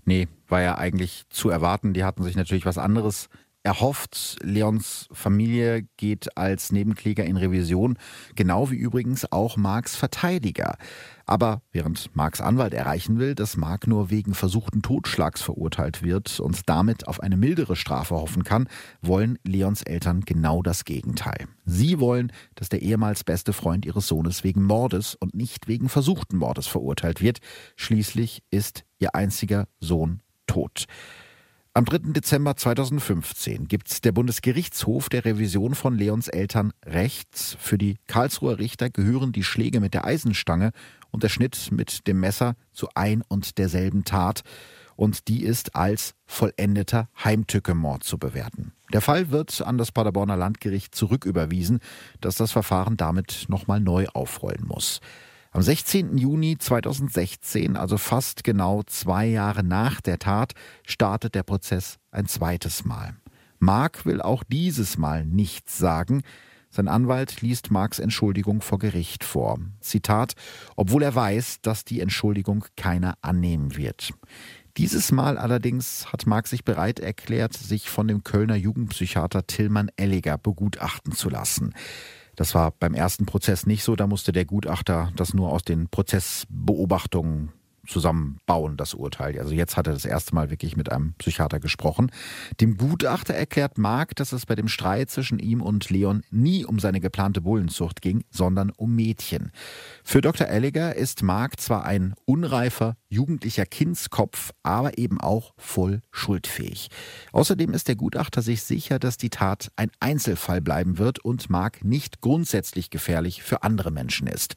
Nee, war ja eigentlich zu erwarten. Die hatten sich natürlich was anderes erhofft. Leons Familie geht als Nebenkläger in Revision, genau wie übrigens auch Marks Verteidiger. Aber während Marks Anwalt erreichen will, dass Mark nur wegen versuchten Totschlags verurteilt wird und damit auf eine mildere Strafe hoffen kann, wollen Leons Eltern genau das Gegenteil. Sie wollen, dass der ehemals beste Freund ihres Sohnes wegen Mordes und nicht wegen versuchten Mordes verurteilt wird. Schließlich ist ihr einziger Sohn tot. Am 3. Dezember 2015 gibt der Bundesgerichtshof der Revision von Leons Eltern Recht. Für die Karlsruher Richter gehören die Schläge mit der Eisenstange und der Schnitt mit dem Messer zu ein und derselben Tat. Und die ist als vollendeter Heimtückemord zu bewerten. Der Fall wird an das Paderborner Landgericht zurücküberwiesen, das das Verfahren damit nochmal neu aufrollen muss. Am 16. Juni 2016, also fast genau zwei Jahre nach der Tat, startet der Prozess ein zweites Mal. Mark will auch dieses Mal nichts sagen. Sein Anwalt liest Marks Entschuldigung vor Gericht vor. Zitat, obwohl er weiß, dass die Entschuldigung keiner annehmen wird. Dieses Mal allerdings hat Mark sich bereit erklärt, sich von dem Kölner Jugendpsychiater Tillmann Elliger begutachten zu lassen. Das war beim ersten Prozess nicht so. Da musste der Gutachter das nur aus den Prozessbeobachtungen zusammenbauen, das Urteil. Also jetzt hat er das erste Mal wirklich mit einem Psychiater gesprochen. Dem Gutachter erklärt Mark, dass es bei dem Streit zwischen ihm und Leon nie um seine geplante Bullenzucht ging, sondern um Mädchen. Für Dr. Elliger ist Mark zwar ein unreifer, jugendlicher Kindskopf, aber eben auch voll schuldfähig. Außerdem ist der Gutachter sich sicher, dass die Tat ein Einzelfall bleiben wird und Mark nicht grundsätzlich gefährlich für andere Menschen ist.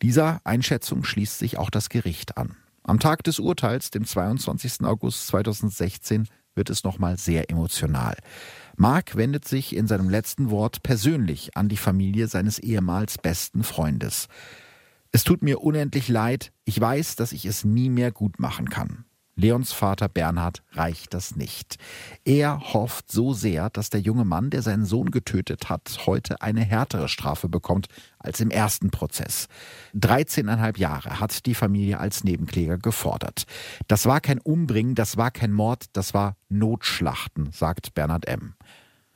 Dieser Einschätzung schließt sich auch das Gericht an. Am Tag des Urteils, dem 22. August 2016, wird es nochmal sehr emotional. Mark wendet sich in seinem letzten Wort persönlich an die Familie seines ehemals besten Freundes. Es tut mir unendlich leid, ich weiß, dass ich es nie mehr gut machen kann. Leons Vater Bernhard reicht das nicht. Er hofft so sehr, dass der junge Mann, der seinen Sohn getötet hat, heute eine härtere Strafe bekommt als im ersten Prozess. 13,5 Jahre hat die Familie als Nebenkläger gefordert. Das war kein Umbringen, das war kein Mord, das war Notschlachten, sagt Bernhard M.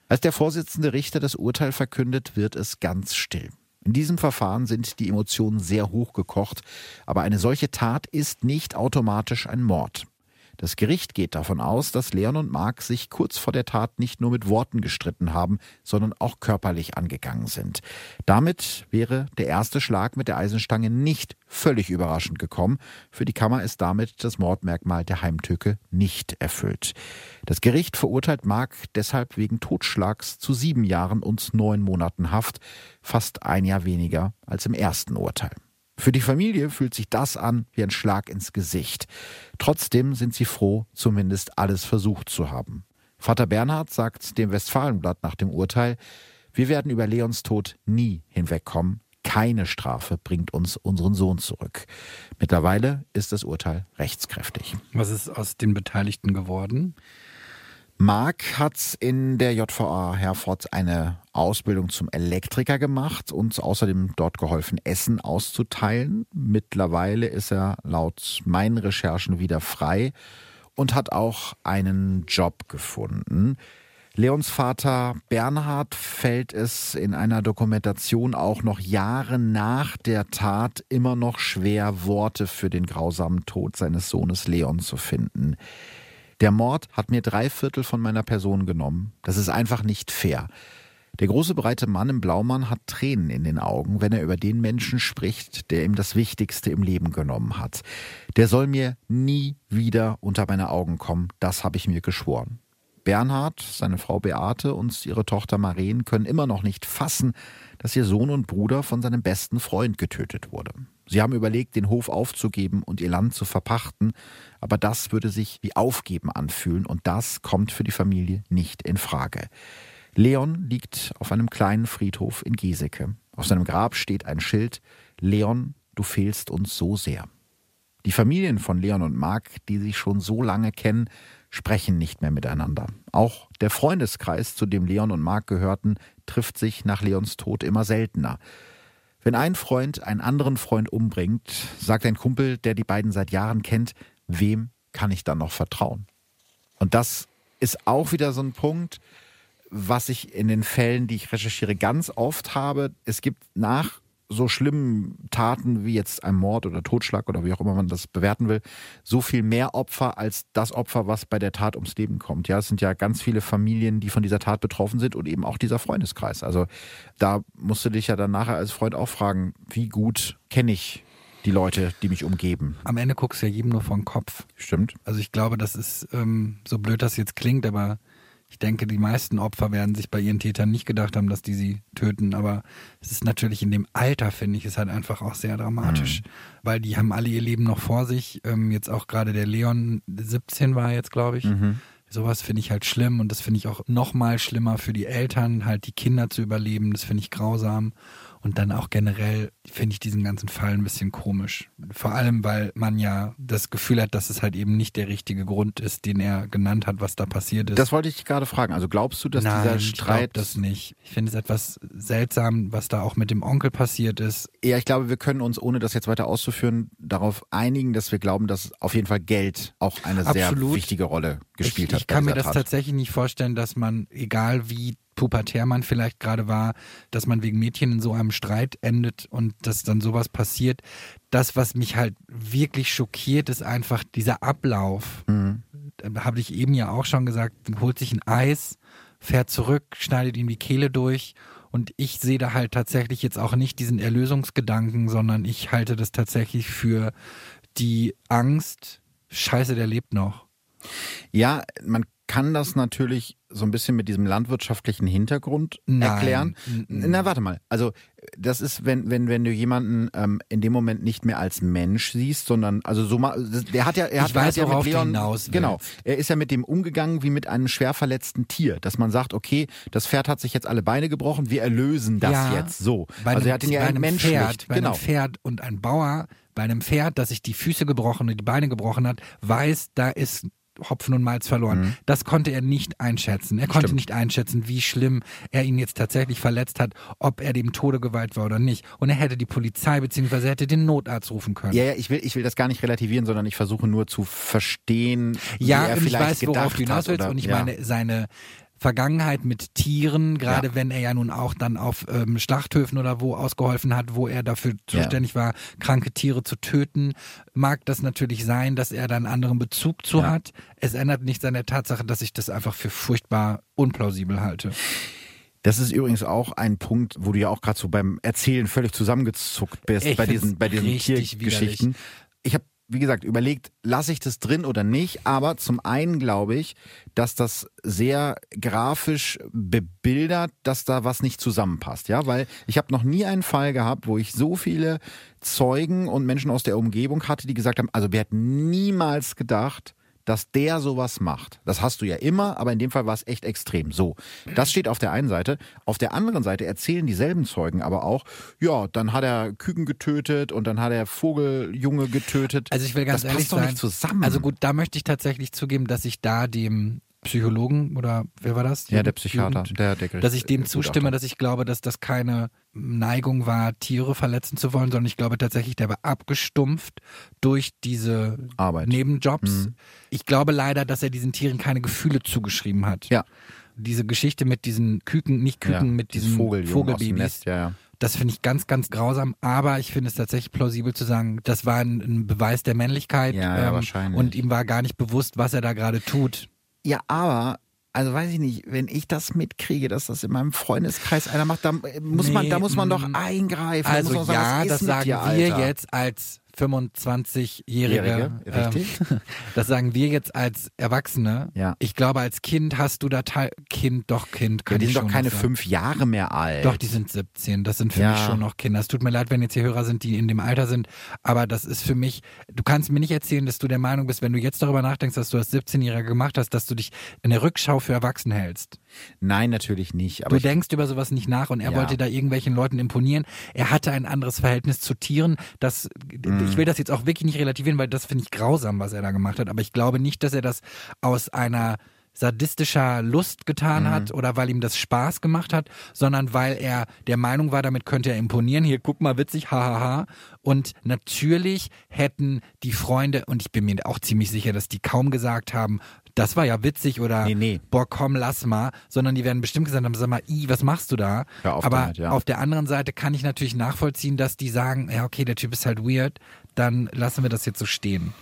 Als der Vorsitzende Richter das Urteil verkündet, wird es ganz still. In diesem Verfahren sind die Emotionen sehr hochgekocht, aber eine solche Tat ist nicht automatisch ein Mord. Das Gericht geht davon aus, dass Leon und Mark sich kurz vor der Tat nicht nur mit Worten gestritten haben, sondern auch körperlich angegangen sind. Damit wäre der erste Schlag mit der Eisenstange nicht völlig überraschend gekommen. Für die Kammer ist damit das Mordmerkmal der Heimtücke nicht erfüllt. Das Gericht verurteilt Mark deshalb wegen Totschlags zu sieben Jahren und neun Monaten Haft, fast ein Jahr weniger als im ersten Urteil. Für die Familie fühlt sich das an wie ein Schlag ins Gesicht. Trotzdem sind sie froh, zumindest alles versucht zu haben. Vater Bernhard sagt dem Westfalenblatt nach dem Urteil, wir werden über Leons Tod nie hinwegkommen. Keine Strafe bringt uns unseren Sohn zurück. Mittlerweile ist das Urteil rechtskräftig. Was ist aus den Beteiligten geworden? Marc hat in der JVA Herford eine Ausbildung zum Elektriker gemacht und außerdem dort geholfen, Essen auszuteilen. Mittlerweile ist er laut meinen Recherchen wieder frei und hat auch einen Job gefunden. Leons Vater Bernhard fällt es in einer Dokumentation auch noch Jahre nach der Tat immer noch schwer, Worte für den grausamen Tod seines Sohnes Leon zu finden. Der Mord hat mir drei Viertel von meiner Person genommen. Das ist einfach nicht fair. Der große breite Mann im Blaumann hat Tränen in den Augen, wenn er über den Menschen spricht, der ihm das Wichtigste im Leben genommen hat. Der soll mir nie wieder unter meine Augen kommen, das habe ich mir geschworen. Bernhard, seine Frau Beate und ihre Tochter Maren können immer noch nicht fassen, dass ihr Sohn und Bruder von seinem besten Freund getötet wurde. Sie haben überlegt, den Hof aufzugeben und ihr Land zu verpachten, aber das würde sich wie Aufgeben anfühlen und das kommt für die Familie nicht in Frage. Leon liegt auf einem kleinen Friedhof in Geseke. Auf seinem Grab steht ein Schild Leon, du fehlst uns so sehr. Die Familien von Leon und Mark, die sich schon so lange kennen, sprechen nicht mehr miteinander. Auch der Freundeskreis, zu dem Leon und Mark gehörten, trifft sich nach Leons Tod immer seltener. Wenn ein Freund einen anderen Freund umbringt, sagt ein Kumpel, der die beiden seit Jahren kennt, wem kann ich dann noch vertrauen? Und das ist auch wieder so ein Punkt, was ich in den Fällen, die ich recherchiere, ganz oft habe. Es gibt nach so schlimmen Taten wie jetzt ein Mord oder Totschlag oder wie auch immer man das bewerten will, so viel mehr Opfer als das Opfer, was bei der Tat ums Leben kommt. Ja, es sind ja ganz viele Familien, die von dieser Tat betroffen sind und eben auch dieser Freundeskreis. Also da musst du dich ja dann nachher als Freund auch fragen, wie gut kenne ich die Leute, die mich umgeben. Am Ende guckst du ja jedem nur vor den Kopf. Stimmt. Also ich glaube, das ist ähm, so blöd, das jetzt klingt, aber ich denke, die meisten Opfer werden sich bei ihren Tätern nicht gedacht haben, dass die sie töten. Aber es ist natürlich in dem Alter, finde ich, ist halt einfach auch sehr dramatisch. Mhm. Weil die haben alle ihr Leben noch vor sich. Ähm, jetzt auch gerade der Leon, 17 war jetzt, glaube ich. Mhm. Sowas finde ich halt schlimm und das finde ich auch noch mal schlimmer für die Eltern, halt die Kinder zu überleben. Das finde ich grausam. Und dann auch generell finde ich diesen ganzen Fall ein bisschen komisch. Vor allem, weil man ja das Gefühl hat, dass es halt eben nicht der richtige Grund ist, den er genannt hat, was da passiert ist. Das wollte ich gerade fragen. Also glaubst du, dass Nein, dieser Streit. Ich das nicht. Ich finde es etwas seltsam, was da auch mit dem Onkel passiert ist. Ja, ich glaube, wir können uns, ohne das jetzt weiter auszuführen, darauf einigen, dass wir glauben, dass auf jeden Fall Geld auch eine Absolut. sehr wichtige Rolle gespielt ich, hat. Ich kann mir das Tat. tatsächlich nicht vorstellen, dass man, egal wie pubertär man vielleicht gerade war, dass man wegen Mädchen in so einem Streit endet und dass dann sowas passiert. Das, was mich halt wirklich schockiert, ist einfach dieser Ablauf. Mhm. Da habe ich eben ja auch schon gesagt, holt sich ein Eis, fährt zurück, schneidet ihm die Kehle durch und ich sehe da halt tatsächlich jetzt auch nicht diesen Erlösungsgedanken, sondern ich halte das tatsächlich für die Angst, scheiße, der lebt noch. Ja, man kann das natürlich so ein bisschen mit diesem landwirtschaftlichen Hintergrund Nein. erklären. Na, warte mal. Also, das ist, wenn, wenn, wenn du jemanden ähm, in dem Moment nicht mehr als Mensch siehst, sondern, also so mal, der hat ja, er hat, weiß, hat ja mit Leon, hinaus genau, er ist ja mit dem umgegangen wie mit einem schwer verletzten Tier, dass man sagt, okay, das Pferd hat sich jetzt alle Beine gebrochen, wir erlösen das ja, jetzt so. Also einem, er hat ihn ja einem entmenschlicht. Pferd, bei genau. einem Pferd und ein Bauer bei einem Pferd, das sich die Füße gebrochen und die Beine gebrochen hat, weiß, da ist Hopfen und Malz verloren. Mhm. Das konnte er nicht einschätzen. Er konnte Stimmt. nicht einschätzen, wie schlimm er ihn jetzt tatsächlich verletzt hat, ob er dem Tode geweiht war oder nicht. Und er hätte die Polizei bzw. hätte den Notarzt rufen können. Ja, ja, ich will, ich will das gar nicht relativieren, sondern ich versuche nur zu verstehen, ja, wie er und ich vielleicht weiß, worauf gedacht du hinaus willst. Und ich ja. meine, seine Vergangenheit mit Tieren, gerade Ja. wenn er ja nun auch dann auf ähm, Schlachthöfen oder wo ausgeholfen hat, wo er dafür zuständig war, kranke Tiere zu töten, mag das natürlich sein, dass er da einen anderen Bezug zu Ja. hat. Es ändert nichts an der Tatsache, dass ich das einfach für furchtbar unplausibel halte. Das ist übrigens auch ein Punkt, wo du ja auch gerade so beim Erzählen völlig zusammengezuckt bist Ich bei diesen, bei diesen Tiergeschichten. Wie gesagt, überlegt, lasse ich das drin oder nicht. Aber zum einen glaube ich, dass das sehr grafisch bebildert, dass da was nicht zusammenpasst. Ja, weil ich habe noch nie einen Fall gehabt, wo ich so viele Zeugen und Menschen aus der Umgebung hatte, die gesagt haben, also wir hätten niemals gedacht, dass der sowas macht. Das hast du ja immer, aber in dem Fall war es echt extrem. So, das steht auf der einen Seite. Auf der anderen Seite erzählen dieselben Zeugen aber auch, ja, dann hat er Küken getötet und dann hat er Vogeljunge getötet. Also ich will ganz das ehrlich passt doch sein, nicht zusammen. Also gut, da möchte ich tatsächlich zugeben, dass ich da dem Psychologen oder wer war das? ja, der Psychiater, Jugend- der, der dass ich dem Gutachter. zustimme, dass ich glaube, dass das keine Neigung war, Tiere verletzen zu wollen, sondern ich glaube tatsächlich, der war abgestumpft durch diese Arbeit. Nebenjobs. Mhm. Ich glaube leider, dass er diesen Tieren keine Gefühle zugeschrieben hat. Ja. Diese Geschichte mit diesen Küken, nicht Küken, ja, mit diesen dem Vogelbabys. Ja, ja. Das finde ich ganz, ganz grausam, aber ich finde es tatsächlich plausibel zu sagen, das war ein, ein Beweis der Männlichkeit ähm, Ja, ja, wahrscheinlich. und ihm war gar nicht bewusst, was er da gerade tut. Ja, aber also weiß ich nicht, wenn ich das mitkriege, dass das in meinem Freundeskreis einer macht, da muss man, Nee, da muss man doch mm. eingreifen. Also muss man sagen, ja, das sagen wir Alter? jetzt als 25-Jährige. Jährige, richtig. Ähm, das sagen wir jetzt als Erwachsene. Ja. Ich glaube, als Kind hast du da Teil Kind, doch Kind. Ja, die sind doch keine fünf Jahre mehr alt. Doch, die sind 17. Das sind für Ja. mich schon noch Kinder. Es tut mir leid, wenn jetzt hier Hörer sind, die in dem Alter sind. Aber das ist für mich, du kannst mir nicht erzählen, dass du der Meinung bist, wenn du jetzt darüber nachdenkst, dass du als 17-Jähriger gemacht hast, dass du dich in der Rückschau für erwachsen hältst. Nein, natürlich nicht. Aber du denkst über sowas nicht nach und er Ja. wollte da irgendwelchen Leuten imponieren. Er hatte ein anderes Verhältnis zu Tieren. Das, Mhm. Ich will das jetzt auch wirklich nicht relativieren, weil das finde ich grausam, was er da gemacht hat. Aber ich glaube nicht, dass er das aus einer sadistischer Lust getan Mhm. hat oder weil ihm das Spaß gemacht hat, sondern weil er der Meinung war, damit könnte er imponieren. Hier, guck mal, witzig, hahaha. Und natürlich hätten die Freunde, und ich bin mir auch ziemlich sicher, dass die kaum gesagt haben, das war ja witzig oder Nee, nee. boah, komm, lass mal, sondern die werden bestimmt gesagt haben, sag mal, i, was machst du da? Auf Aber damit, ja. auf der anderen Seite kann ich natürlich nachvollziehen, dass die sagen, ja, okay, der Typ ist halt weird, dann lassen wir das jetzt so stehen.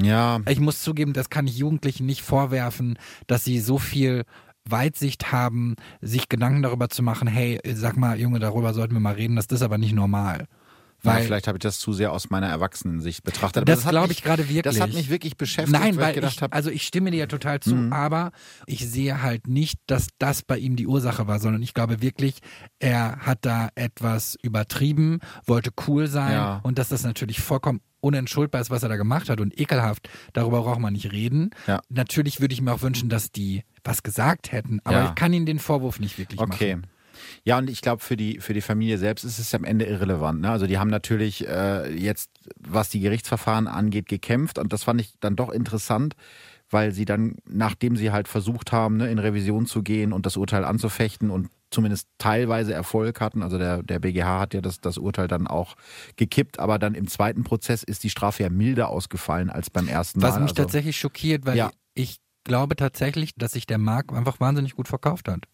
ja, Ich muss zugeben, das kann ich Jugendlichen nicht vorwerfen, dass sie so viel Weitsicht haben, sich Gedanken darüber zu machen, hey, sag mal, Junge, darüber sollten wir mal reden, das ist aber nicht normal. Ja, Weil vielleicht habe ich das zu sehr aus meiner Erwachsenensicht betrachtet. Aber das hat glaube ich gerade wirklich. Das hat mich wirklich beschäftigt, Nein, weil weil ich habe, also ich stimme dir ja total zu, Mhm. aber ich sehe halt nicht, dass das bei ihm die Ursache war, sondern ich glaube wirklich, er hat da etwas übertrieben, wollte cool sein Ja. und dass das natürlich vollkommen unentschuldbar ist, was er da gemacht hat und ekelhaft, darüber braucht man nicht reden. Ja. Natürlich würde ich mir auch wünschen, dass die was gesagt hätten, aber Ja. ich kann ihnen den Vorwurf nicht wirklich Okay. machen. Ja, und ich glaube, für die, für die Familie selbst ist es am Ende irrelevant. Ne? Also die haben natürlich äh, jetzt, was die Gerichtsverfahren angeht, gekämpft und das fand ich dann doch interessant, weil sie dann, nachdem sie halt versucht haben, ne, in Revision zu gehen und das Urteil anzufechten und zumindest teilweise Erfolg hatten, also der, der BGH hat ja das, das Urteil dann auch gekippt, aber dann im zweiten Prozess ist die Strafe ja milder ausgefallen als beim ersten Was Mal. mich also, tatsächlich schockiert, weil Ja. ich glaube tatsächlich, dass sich der Markt einfach wahnsinnig gut verkauft hat.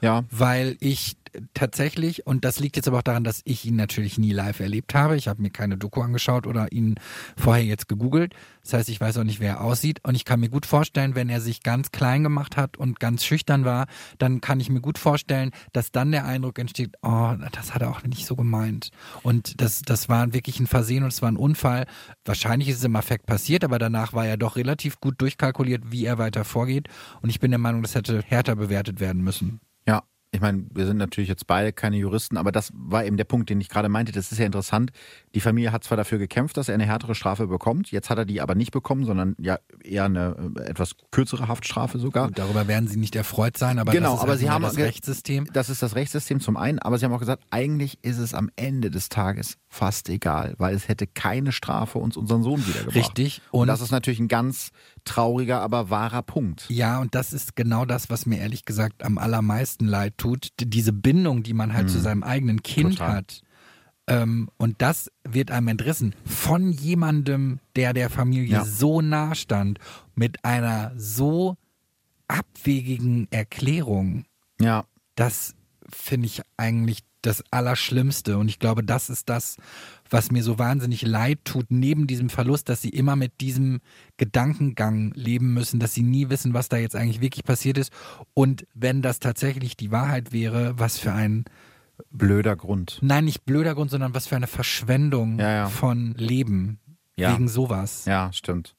Ja, weil ich tatsächlich, und das liegt jetzt aber auch daran, dass ich ihn natürlich nie live erlebt habe. Ich habe mir keine Doku angeschaut oder ihn vorher jetzt gegoogelt. Das heißt, ich weiß auch nicht, wer er aussieht. Und ich kann mir gut vorstellen, wenn er sich ganz klein gemacht hat und ganz schüchtern war, dann kann ich mir gut vorstellen, dass dann der Eindruck entsteht, oh, das hat er auch nicht so gemeint. Und das, das war wirklich ein Versehen und es war ein Unfall. Wahrscheinlich ist es im Affekt passiert, aber danach war er doch relativ gut durchkalkuliert, wie er weiter vorgeht. Und ich bin der Meinung, das hätte härter bewertet werden müssen. Ja, ich meine, wir sind natürlich jetzt beide keine Juristen, aber das war eben der Punkt, den ich gerade meinte. Das ist ja interessant. Die Familie hat zwar dafür gekämpft, dass er eine härtere Strafe bekommt. Jetzt hat er die aber nicht bekommen, sondern ja eher eine äh, etwas kürzere Haftstrafe sogar. Gut, darüber werden sie nicht erfreut sein, aber Genau, das ist aber halt sie haben das Rechtssystem. Das ist das Rechtssystem zum einen, aber sie haben auch gesagt, eigentlich ist es am Ende des Tages fast egal, weil es hätte keine Strafe uns unseren Sohn wiedergebracht. Richtig. Und, Und das ist natürlich ein ganz trauriger, aber wahrer Punkt. ja, und das ist genau das, was mir ehrlich gesagt am allermeisten leid tut. D- Diese Bindung, die man halt zu seinem eigenen Kind Mhm. Total. hat. Ähm, und das wird einem entrissen von jemandem, der der Familie Ja. so nah stand, mit einer so abwegigen Erklärung. Ja, das finde ich eigentlich das Allerschlimmste. Und ich glaube, das ist das, was mir so wahnsinnig leid tut, neben diesem Verlust, dass sie immer mit diesem Gedankengang leben müssen, dass sie nie wissen, was da jetzt eigentlich wirklich passiert ist. Und wenn das tatsächlich die Wahrheit wäre, was für ein, blöder Grund. nein, nicht blöder Grund, sondern was für eine Verschwendung Ja, ja. von Leben Ja. wegen sowas. Ja, stimmt.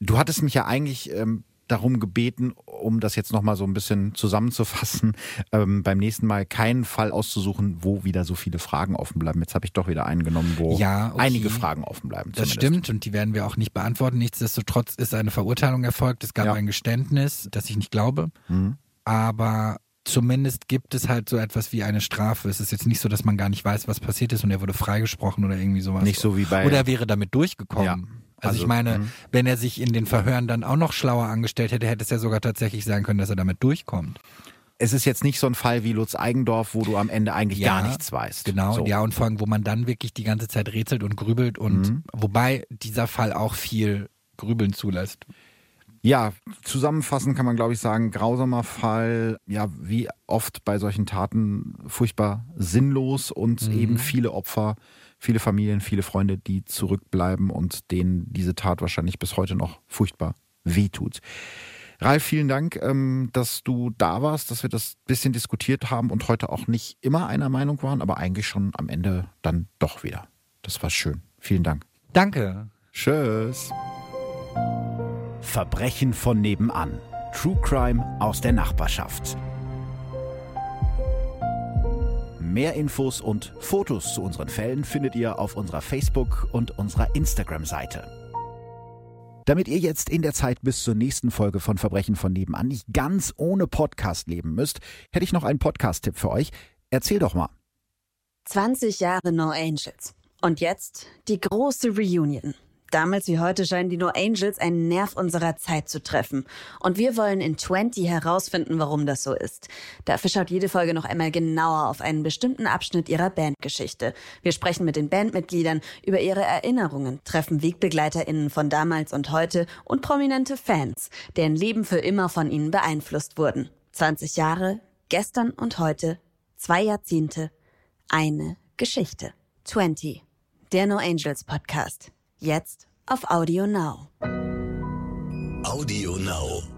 Du hattest mich ja eigentlich ähm, darum gebeten, um das jetzt nochmal so ein bisschen zusammenzufassen, ähm, beim nächsten Mal keinen Fall auszusuchen, wo wieder so viele Fragen offen bleiben. Jetzt habe ich doch wieder einen genommen, wo Ja, okay. einige Fragen offen bleiben. Das zumindest. stimmt und die werden wir auch nicht beantworten. Nichtsdestotrotz ist eine Verurteilung erfolgt. Es gab Ja. ein Geständnis, das ich nicht glaube. Mhm. Aber zumindest gibt es halt so etwas wie eine Strafe. Es ist jetzt nicht so, dass man gar nicht weiß, was passiert ist und er wurde freigesprochen oder irgendwie sowas. Nicht so wie bei. Oder er wäre damit durchgekommen. Ja. Also, Also, ich meine, mhm. wenn er sich in den Verhören dann auch noch schlauer angestellt hätte, hätte es ja sogar tatsächlich sein können, dass er damit durchkommt. es ist jetzt nicht so ein Fall wie Lutz Eigendorf, wo du am Ende eigentlich Ja, gar nichts weißt. Genau, So. ja, und vor allem, wo man dann wirklich die ganze Zeit rätselt und grübelt und Mhm. wobei dieser Fall auch viel Grübeln zulässt. Ja, zusammenfassend kann man, glaube ich, sagen, grausamer Fall, ja, wie oft bei solchen Taten furchtbar sinnlos und Mhm. eben viele Opfer, viele Familien, viele Freunde, die zurückbleiben und denen diese Tat wahrscheinlich bis heute noch furchtbar wehtut. Ralf, vielen Dank, ähm, dass du da warst, dass wir das bisschen diskutiert haben und heute auch nicht immer einer Meinung waren, aber eigentlich schon am Ende dann doch wieder. Das war schön. Vielen Dank. Danke. Tschüss. Verbrechen von nebenan. True Crime aus der Nachbarschaft. Mehr Infos und Fotos zu unseren Fällen findet ihr auf unserer Facebook- und unserer Instagram-Seite. Damit ihr jetzt in der Zeit bis zur nächsten Folge von Verbrechen von nebenan nicht ganz ohne Podcast leben müsst, hätte ich noch einen Podcast-Tipp für euch. Erzähl doch mal. 20 Jahre No Angels. Und jetzt die große Reunion. Damals wie heute scheinen die No Angels einen Nerv unserer Zeit zu treffen. Und wir wollen in 20 herausfinden, warum das so ist. Dafür schaut jede Folge noch einmal genauer auf einen bestimmten Abschnitt ihrer Bandgeschichte. Wir sprechen mit den Bandmitgliedern über ihre Erinnerungen, treffen WegbegleiterInnen von damals und heute und prominente Fans, deren Leben für immer von ihnen beeinflusst wurden. 20 Jahre, gestern und heute, zwei Jahrzehnte, eine Geschichte. 20. Der No Angels Podcast. Jetzt auf Audio Now. Audio Now.